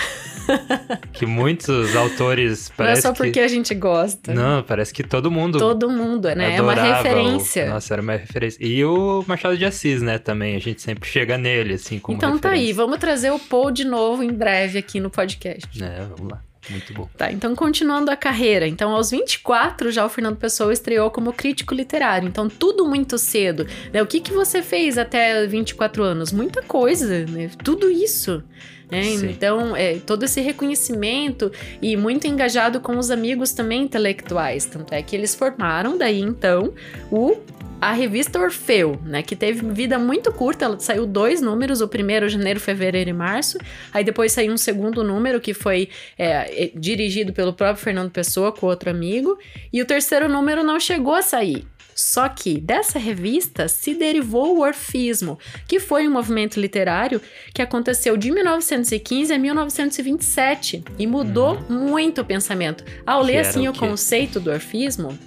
que muitos autores Não é só porque que... a gente gosta. Não, parece que todo mundo. Todo mundo, né? É uma referência. O... Nossa, era uma referência. E o Machado de Assis, né? Também. A gente sempre chega nele, assim, como Então referência. tá aí, vamos trazer o Poe de novo em breve aqui no podcast. É, vamos lá. Muito bom. Tá, então continuando a carreira. Então, aos 24, já o Fernando Pessoa estreou como crítico literário. Então, tudo muito cedo. Né? O que, que você fez até 24 anos? Muita coisa, né? Tudo isso. Né? Então, é, todo esse reconhecimento e muito engajado com os amigos também intelectuais. Tanto é que eles formaram daí então o a revista Orfeu, né, que teve vida muito curta, ela saiu dois números, o primeiro janeiro, fevereiro e março, aí depois saiu um segundo número que foi é, dirigido pelo próprio Fernando Pessoa com outro amigo, e o terceiro número não chegou a sair. Só que dessa revista se derivou o orfismo, que foi um movimento literário que aconteceu de 1915 a 1927 e mudou uhum. muito o pensamento. Ao ler assim o, o conceito do orfismo,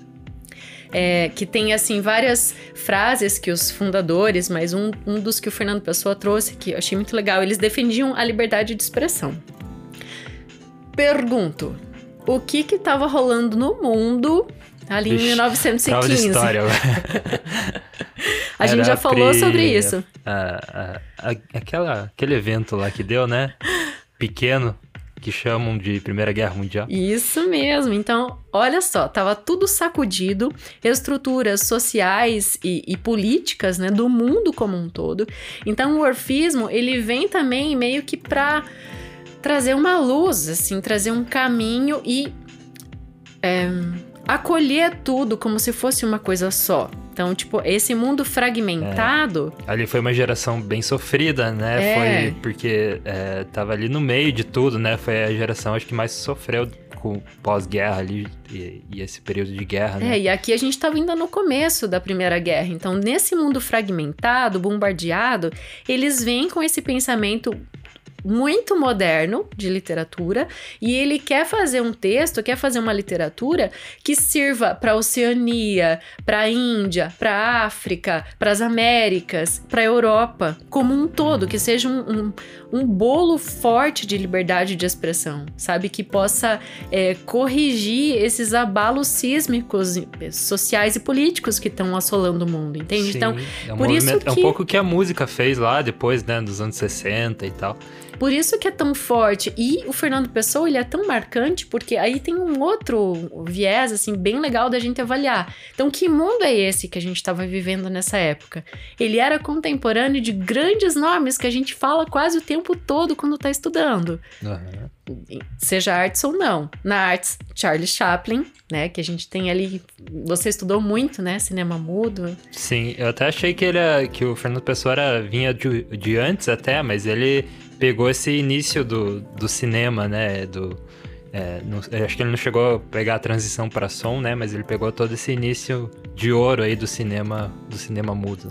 é, que tem assim várias frases que os fundadores, mas um, um dos que o Fernando Pessoa trouxe, que eu achei muito legal, eles defendiam a liberdade de expressão. Pergunto, o que que estava rolando no mundo ali Vixe, em 1915? história. a gente já falou pri... sobre isso. A, a, a, aquela, aquele evento lá que deu, né? Pequeno, que chamam de Primeira Guerra Mundial. Isso mesmo. Então, olha só, tava tudo sacudido, estruturas sociais e, e, políticas, né, do mundo como um todo. Então, o orfismo ele vem também meio que para trazer uma luz, assim, trazer um caminho e é, acolher tudo como se fosse uma coisa só. Então, tipo, esse mundo fragmentado. É. Ali foi uma geração bem sofrida, né? É. Foi porque é, tava ali no meio de tudo, né? Foi a geração, acho que mais sofreu com pós-guerra ali e, e, esse período de guerra, né? É, e aqui a gente estava ainda no começo da Primeira Guerra. Então, nesse mundo fragmentado, bombardeado, eles vêm com esse pensamento muito moderno de literatura e ele quer fazer um texto, quer fazer uma literatura que sirva para a Oceania, para a Índia, para a África, para as Américas, para a Europa como um todo, que seja um, um, um, bolo forte de liberdade de expressão, sabe? Que possa é, corrigir esses abalos sísmicos sociais e políticos que estão assolando o mundo, entende? Sim, então, é um por isso que... É um pouco o que a música fez lá depois, né, dos anos 60 e tal. Por isso que é tão forte. E o Fernando Pessoa, ele é tão marcante porque aí tem um outro viés, assim, bem legal da gente avaliar. Então, que mundo é esse que a gente estava vivendo nessa época? Ele era contemporâneo de grandes nomes que a gente fala quase o tempo todo quando está estudando. Uhum. Seja artes ou não. Na artes, Charlie Chaplin, né? Que a gente tem ali. Você estudou muito, né? Cinema mudo. Sim, eu até achei que ele era, que o Fernando Pessoa era, vinha de, de antes até, mas ele pegou esse início do, do cinema, né? Do, é, não, acho que ele não chegou a pegar a transição para som, né? Mas ele pegou todo esse início de ouro aí do cinema, do cinema mudo.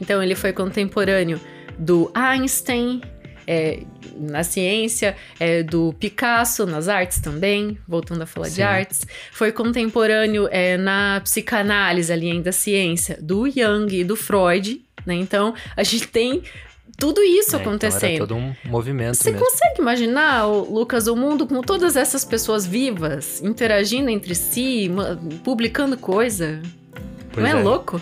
Então ele foi contemporâneo do Einstein, é, na ciência, é, do Picasso nas artes também, voltando a falar Sim. de artes. Foi contemporâneo é, na psicanálise, ali ainda ciência, do Jung e do Freud. Né? Então, a gente tem tudo isso É, então acontecendo. era todo um movimento Você mesmo. consegue imaginar, Lucas, o mundo com todas essas pessoas vivas, interagindo entre si, publicando coisa? Pois Não é, louco?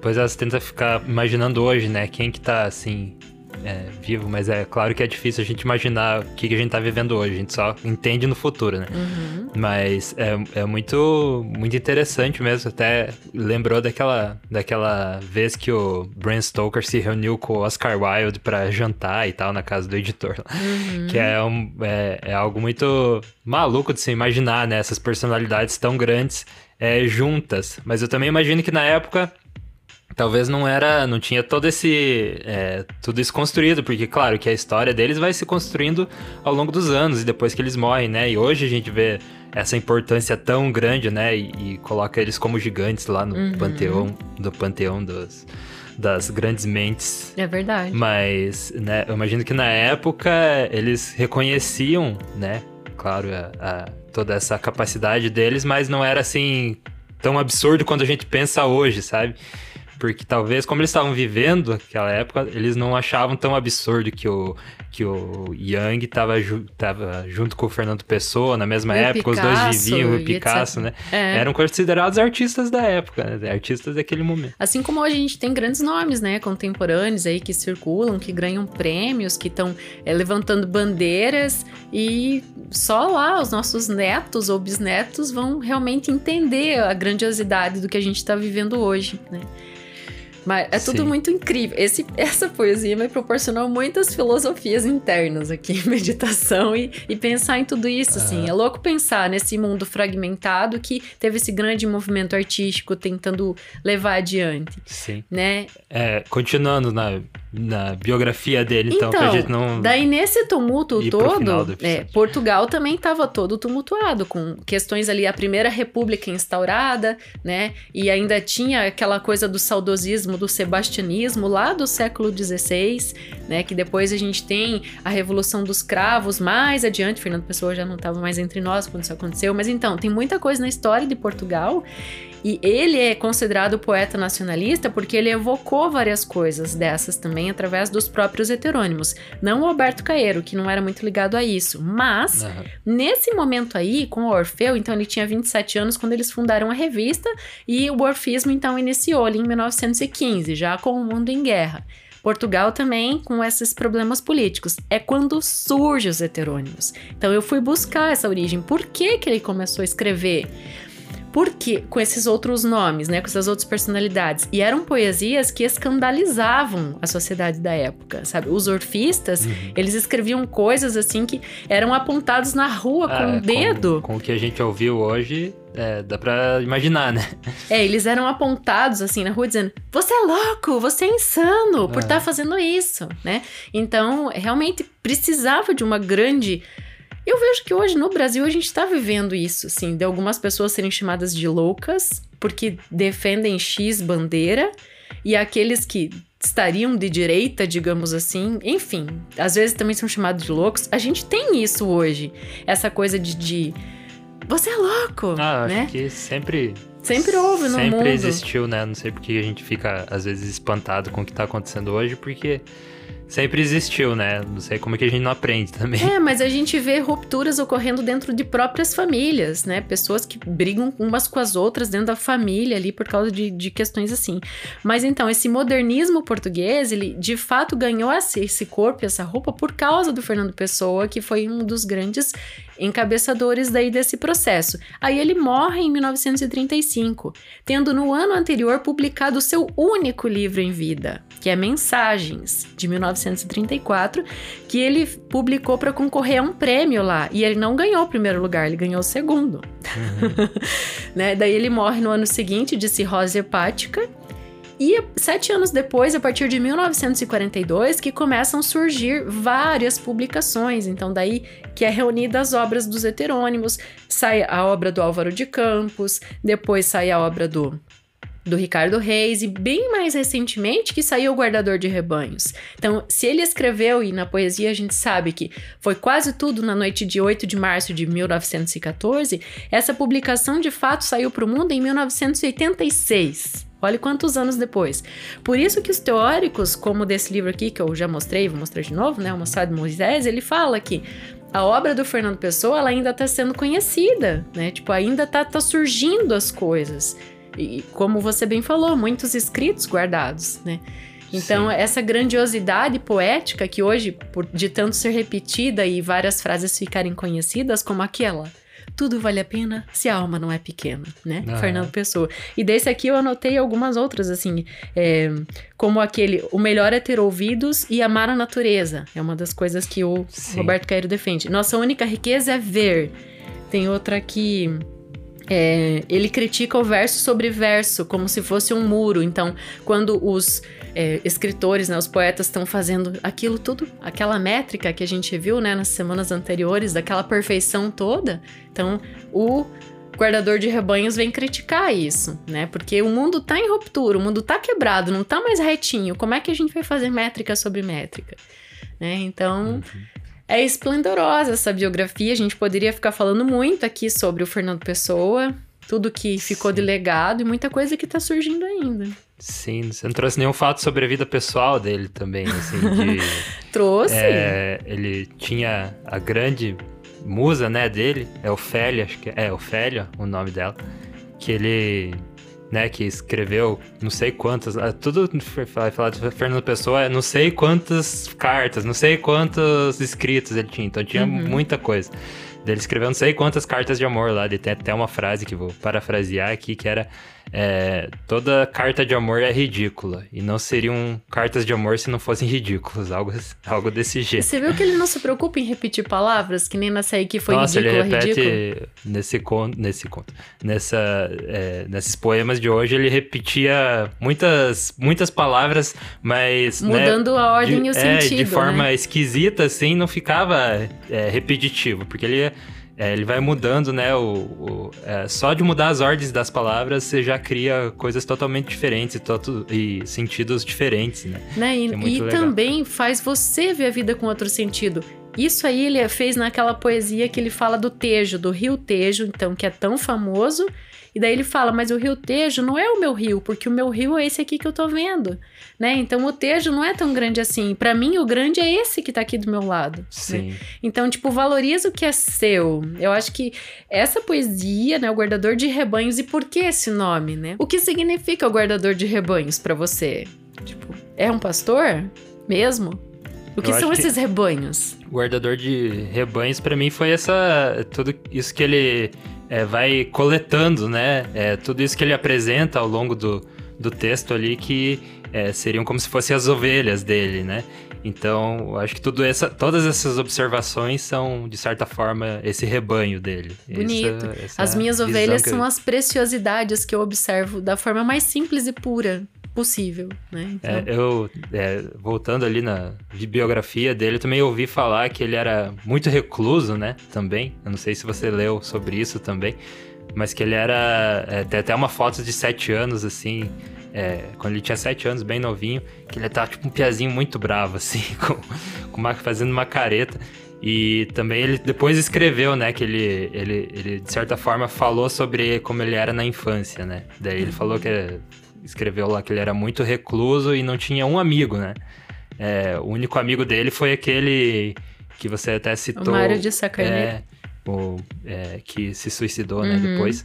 Pois é, você tenta ficar imaginando hoje, né? Quem que tá, assim, é, vivo. Mas é claro que é difícil a gente imaginar o que, que a gente tá vivendo hoje. A gente só entende no futuro, né? Uhum. Mas é, é muito, muito interessante mesmo. Até lembrou daquela, daquela vez que o Bram Stoker se reuniu com o Oscar Wilde pra jantar e tal na casa do editor. Uhum. Que é, um, é, é algo muito maluco de se imaginar, né? Essas personalidades tão grandes é, juntas. Mas eu também imagino que na época talvez não era, não tinha todo esse, é, tudo isso construído, porque claro que a história deles vai se construindo ao longo dos anos e depois que eles morrem, né? E hoje a gente vê essa importância tão grande, né? E, e coloca eles como gigantes lá no Uhum. panteão, do panteão dos, das grandes mentes É verdade. mas, né, eu imagino que na época eles reconheciam, né, claro, a, a- toda essa capacidade deles, mas não era assim tão absurdo quando a gente pensa hoje, sabe? Porque talvez, como eles estavam vivendo aquela época, eles não achavam tão absurdo que o, que o Yang tava, ju- junto com o Fernando Pessoa na mesma o época, os dois Picasso viviam, o Picasso, etc. né? É. Eram considerados artistas da época, né? Artistas daquele momento. Assim como hoje a gente tem grandes nomes, né, contemporâneos aí que circulam, que ganham prêmios, que estão levantando bandeiras e só lá os nossos netos ou bisnetos vão realmente entender a grandiosidade do que a gente está vivendo hoje, né? Mas é tudo Sim. muito incrível. Esse, essa poesia me proporcionou muitas filosofias internas aqui, meditação e, e pensar em tudo isso, assim. É louco pensar nesse mundo fragmentado que teve esse grande movimento artístico tentando levar adiante, Sim. né? É, continuando na, na biografia dele, então, pra gente não. daí nesse tumulto todo, do é. Portugal também estava todo tumultuado, com questões ali, a primeira república instaurada, né? E ainda tinha aquela coisa do saudosismo, do sebastianismo lá do século XVI, né? Que depois a gente tem a Revolução dos Cravos mais adiante, Fernando Pessoa já não estava mais entre nós quando isso aconteceu, mas então, tem muita coisa na história de Portugal e ele é considerado poeta nacionalista porque ele evocou várias coisas dessas também através dos próprios heterônimos. Não o Alberto Caeiro, que não era muito ligado a isso, mas Aham. nesse momento aí, com o Orfeu, então ele tinha 27 anos quando eles fundaram a revista e o orfismo então iniciou ali em 1915, já com o mundo em guerra. Portugal também com esses problemas políticos. É quando surgem os heterônimos. Então eu fui buscar essa origem. Por que, que ele começou a escrever? Porque com esses outros nomes, né, com essas outras personalidades, e eram poesias que escandalizavam a sociedade da época, sabe? Os orfistas, Uhum. eles escreviam coisas assim que eram apontados na rua com Ah, o dedo. Com, o que a gente ouviu hoje, é, dá pra imaginar, né? É, eles eram apontados assim na rua dizendo: "Você é louco, você é insano por É. estar fazendo isso", né? Então, realmente precisava de uma grande eu vejo que hoje no Brasil a gente está vivendo isso, assim, de algumas pessoas serem chamadas de loucas porque defendem X bandeira e aqueles que estariam de direita, digamos assim, enfim, às vezes também são chamados de loucos. A gente tem isso hoje, essa coisa de, de você é louco, Ah, acho né? que sempre. Sempre houve no sempre mundo. existiu, né? Não sei porque a gente fica, às vezes, espantado com o que tá acontecendo hoje, porque sempre existiu, né? Não sei como é que a gente não aprende também. É, mas a gente vê rupturas ocorrendo dentro de próprias famílias, né? Pessoas que brigam umas com as outras dentro da família ali por causa de, de questões assim. Mas então, esse modernismo português, ele de fato ganhou esse, esse corpo essa roupa por causa do Fernando Pessoa, que foi um dos grandes encabeçadores daí desse processo. Aí ele morre em 1935, tendo no ano anterior publicado o seu único livro em vida, que é Mensagens, de 1934, que ele publicou para concorrer a um prêmio lá. E ele não ganhou o primeiro lugar, ele ganhou o segundo. né? Daí ele morre no ano seguinte de cirrose hepática. E sete anos depois, a partir de 1942, que começam a surgir várias publicações. Então, daí que é reunida as obras dos heterônimos, sai a obra do Álvaro de Campos, depois sai a obra do do Ricardo Reis e bem mais recentemente que saiu o Guardador de Rebanhos. Então, se ele escreveu e na poesia a gente sabe que foi quase tudo na noite de 8 de março de 1914, essa publicação de fato saiu para o mundo em 1986. Olhe quantos anos depois. Por isso que os teóricos, como desse livro aqui, que eu já mostrei, vou mostrar de novo, né? O Mossad de Moisés, ele fala que a obra do Fernando Pessoa ela ainda está sendo conhecida, né? Tipo, ainda tá, tá surgindo as coisas. E como você bem falou, muitos escritos guardados, né? Então, Sim. essa grandiosidade poética que hoje, por, de tanto ser repetida e várias frases ficarem conhecidas, como aquela. Tudo vale a pena se a alma não é pequena, né? Ah. Fernando Pessoa. E desse aqui eu anotei algumas outras, assim, é, como aquele: o melhor é ter ouvidos e amar a natureza. É uma das coisas que o Sim. Roberto Cairo defende. Nossa única riqueza é ver. Tem outra aqui. É, ele critica o verso sobre verso, como se fosse um muro. Então, quando os é, escritores, né, os poetas estão fazendo aquilo tudo, aquela métrica que a gente viu né, nas semanas anteriores, daquela perfeição toda, então o guardador de rebanhos vem criticar isso, né? Porque o mundo tá em ruptura, o mundo tá quebrado, não tá mais retinho. Como é que a gente vai fazer métrica sobre métrica? Né? Então, uhum. É esplendorosa essa biografia. A gente poderia ficar falando muito aqui sobre o Fernando Pessoa, tudo que ficou Sim. de legado e muita coisa que tá surgindo ainda. Sim, você não trouxe nenhum fato sobre a vida pessoal dele também, assim, de, Trouxe. É, ele tinha a grande musa, né, dele, é Ofélia, acho que é, é Ofélia o nome dela, que ele né, que escreveu não sei quantas, ah, tudo vai falar de Fernando Pessoa, é não sei quantas cartas, não sei quantos escritos ele tinha, então tinha uhum. muita coisa. Ele escreveu não sei quantas cartas de amor lá, ele tem até uma frase que vou parafrasear aqui, que era é, toda carta de amor é ridícula. E não seriam cartas de amor se não fossem ridículas. Algo, algo desse jeito. Você viu que ele não se preocupa em repetir palavras? Que nem nessa aí que foi Nossa, ridícula, ele repete ridículo. nesse conto, nesse conto, nessa, é, nesses poemas de hoje, ele repetia muitas, muitas palavras, mas né, mudando né, a ordem de, e o sentido, é, de forma né? esquisita, assim, não ficava é, repetitivo, porque ele é, ele vai mudando, né? O, o é, só de mudar as ordens das palavras, você já cria coisas totalmente diferentes e, to e sentidos diferentes, né? né? E, é e também faz você ver a vida com outro sentido. Isso aí ele fez naquela poesia que ele fala do Tejo, do Rio Tejo, então, que é tão famoso e daí ele fala: Mas o rio Tejo não é o meu rio, porque o meu rio é esse aqui que eu tô vendo, né? Então o Tejo não é tão grande assim. Para mim, o grande é esse que tá aqui do meu lado. Né? Sim. Né? Então, tipo, valoriza o que é seu. Eu acho que essa poesia, né? O guardador de rebanhos, e por que esse nome, né? O que significa o guardador de rebanhos para você? Tipo, é um pastor mesmo? O que são esses rebanhos? Guardador de rebanhos, para mim, foi essa. Tudo isso que ele é, vai coletando, né? É, tudo isso que ele apresenta ao longo do, do texto ali, que é, seriam como se fossem as ovelhas dele, né? Então, acho que tudo essa, todas essas observações são, de certa forma, esse rebanho dele. Bonito. Essa, essa as minhas ovelhas são as preciosidades que eu observo da forma mais simples e pura possível, né? Então... É, eu, é, voltando ali na biografia dele, eu também ouvi falar que ele era muito recluso, né? Também. Eu não sei se você leu sobre isso também, mas que ele era. É, tem até uma foto de sete anos, assim. É, quando ele tinha sete anos, bem novinho, que ele tava tipo um piazinho muito bravo, assim, com, com uma, fazendo uma careta. E também ele depois escreveu, né, que ele, ele, ele de certa forma falou sobre como ele era na infância, né? Daí ele falou que escreveu lá que ele era muito recluso e não tinha um amigo, né? É, o único amigo dele foi aquele que você até citou. O Mário de Sacarneiro. É, o, é, que se suicidou, né, uhum. depois.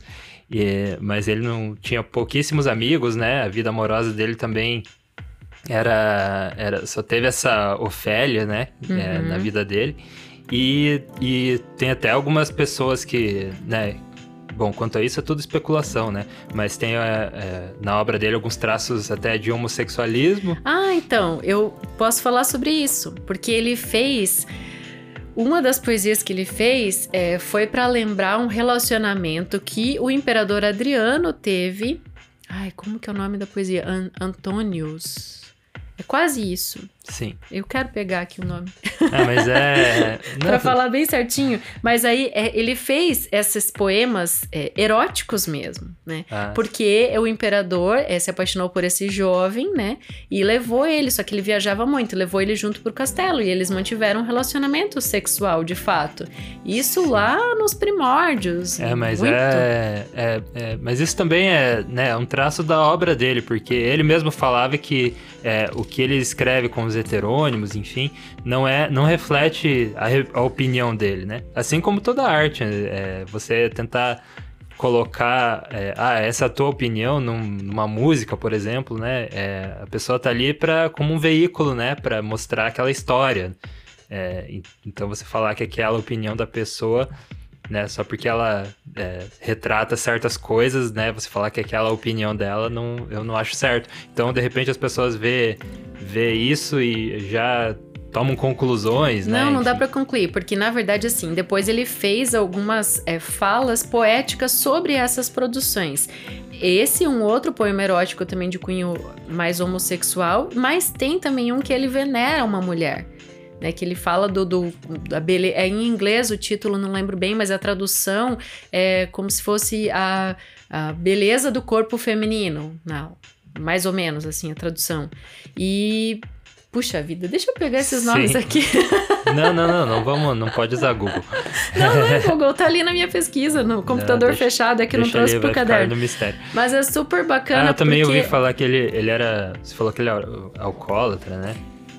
E, mas ele não tinha pouquíssimos amigos, né? A vida amorosa dele também era, era só teve essa Ofélia, né, uhum. é, na uhum. vida dele. E, e tem até algumas pessoas que, né, Bom, quanto a isso é tudo especulação, né? Mas tem é, é, na obra dele alguns traços até de homossexualismo. Ah, então, eu posso falar sobre isso, porque ele fez. Uma das poesias que ele fez é, foi para lembrar um relacionamento que o imperador Adriano teve. Ai, como que é o nome da poesia? An Antônios. É quase isso. Sim. Eu quero pegar aqui o nome. É, mas é. pra falar bem certinho. Mas aí é, ele fez esses poemas é, eróticos mesmo, né? Ah. Porque o imperador é, se apaixonou por esse jovem, né? E levou ele, só que ele viajava muito, levou ele junto pro castelo. E eles mantiveram um relacionamento sexual, de fato. Isso Sim. lá nos primórdios. É, mas é, é, é- Mas isso também é né, um traço da obra dele, porque ele mesmo falava que é, o que ele escreve com os heterônimos, enfim, não é, não reflete a, a opinião dele, né? Assim como toda arte, é, você tentar colocar, é, ah, essa é tua opinião num- numa música, por exemplo, né? É, a pessoa tá ali para como um veículo, né? Para mostrar aquela história. É, en- então você falar que aquela opinião da pessoa né? Só porque ela é, retrata certas coisas, né? Você falar que aquela opinião dela, não, eu não acho certo. Então, de repente, as pessoas vê, vê isso e já tomam conclusões, né? Não, não dá pra concluir, porque na verdade, assim, depois ele fez algumas é, falas poéticas sobre essas produções. Esse um outro poema erótico também de cunho mais homossexual, mas tem também um que ele venera uma mulher. Né, que ele fala do, do da bele... é em inglês o título não lembro bem mas a tradução é como se fosse a, a beleza do corpo feminino não mais ou menos assim a tradução e puxa vida deixa eu pegar esses Sim. nomes aqui Não, não, não, não vamos, não pode usar Google. Não, não é Google, tá ali na minha pesquisa, no computador deixa- fechado, é que não trouxe pro caderno. Mas é super bacana Ah, eu também porque... ouvi falar que ele, ele era. Você falou que ele era alcoólatra, né?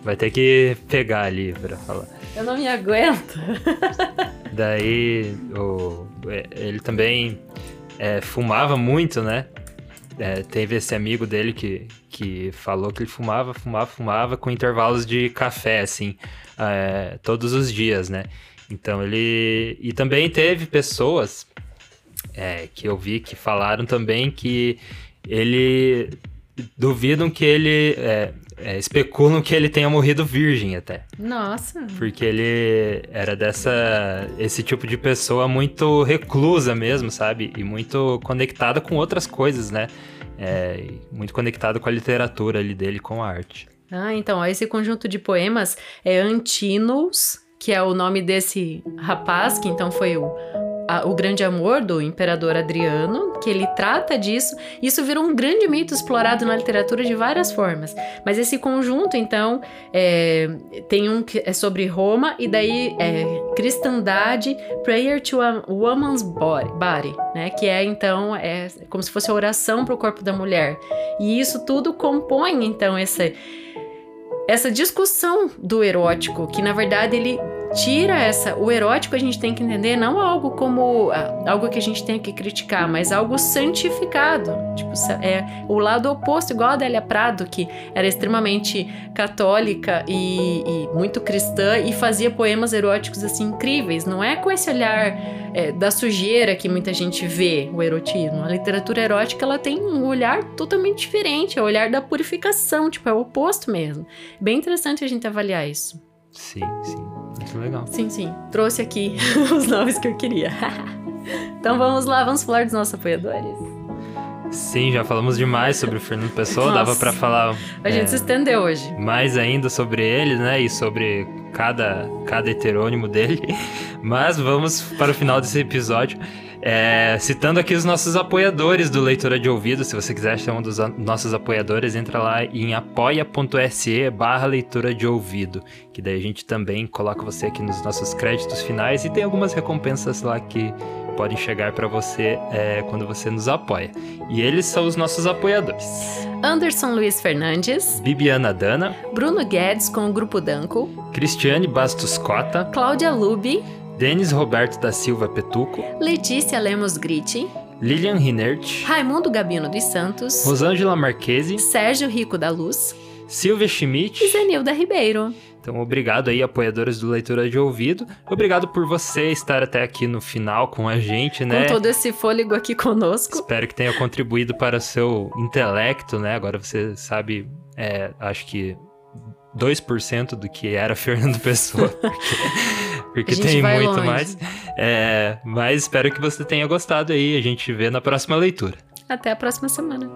Vai ter que pegar ali pra falar. Eu não me aguento. Daí o, é, ele também é, fumava muito, né? É, teve esse amigo dele que, que falou que ele fumava, fumava, fumava com intervalos de café, assim, é, todos os dias, né? Então ele. E também teve pessoas é, que eu vi que falaram também que ele. Duvidam que ele. É, especulam que ele tenha morrido virgem até. Nossa. Porque ele era dessa. esse tipo de pessoa muito reclusa mesmo, sabe? E muito conectada com outras coisas, né? É, muito conectada com a literatura ali dele, com a arte. Ah, então, ó, esse conjunto de poemas é Antinos, que é o nome desse rapaz, que então foi o, a- o grande amor do imperador Adriano, que ele trata disso. Isso virou um grande mito explorado na literatura de várias formas. Mas esse conjunto, então, é, tem um que é sobre Roma, e daí é Cristandade, Prayer to a Woman's Body, né? Que é, então, é como se fosse a oração para o corpo da mulher. E isso tudo compõe, então, essa essa discussão do erótico, que na verdade ele tira essa. O erótico a gente tem que entender não algo como ah, algo que a gente tem que criticar, mas algo santificado. Tipo, é o lado oposto, igual a Adélia Prado, que era extremamente católica e, e muito cristã e fazia poemas eróticos assim incríveis. Não é com esse olhar é, da sujeira que muita gente vê o erotismo. A literatura erótica ela tem um olhar totalmente diferente, é o olhar da purificação, tipo, é o oposto mesmo. Bem interessante a gente avaliar isso. Sim, sim. Muito legal. Sim, sim. Trouxe aqui os nomes que eu queria. então vamos lá, vamos falar dos nossos apoiadores. Sim, já falamos demais sobre o Fernando Pessoa, Nossa. dava pra falar A gente é, se estendeu hoje. mais ainda sobre ele, né? E sobre cada, cada heterônimo dele. Mas vamos para o final desse episódio. É, citando aqui os nossos apoiadores do Leitura de Ouvido. Se você quiser ser um dos nossos apoiadores, entra lá em apoia.se barra leitura de ouvido. Que daí a gente também coloca você aqui nos nossos créditos finais e tem algumas recompensas lá que podem chegar para você é, quando você nos apoia. E eles são os nossos apoiadores. Anderson Luiz Fernandes, Bibiana Dana, Bruno Guedes com o Grupo Danco, Cristiane Bastos Cota, Cláudia Lubi, Denis Roberto da Silva Petuco, Letícia Lemos Gritti, Lilian Rinert, Raimundo Gabino dos Santos, Rosângela Marquesi, Sérgio Rico da Luz Silvia Schmidt. e Zenilda Ribeiro. Então, obrigado aí, apoiadores do Leitura de Ouvido. Obrigado por você estar até aqui no final com a gente, né? Com todo esse fôlego aqui conosco. Espero que tenha contribuído para o seu intelecto, né? Agora você sabe, é, acho que 2% do que era Fernando Pessoa. Porque, porque A gente tem vai muito longe. mais. É, mas espero que você tenha gostado aí. A gente vê na próxima leitura. Até a próxima semana.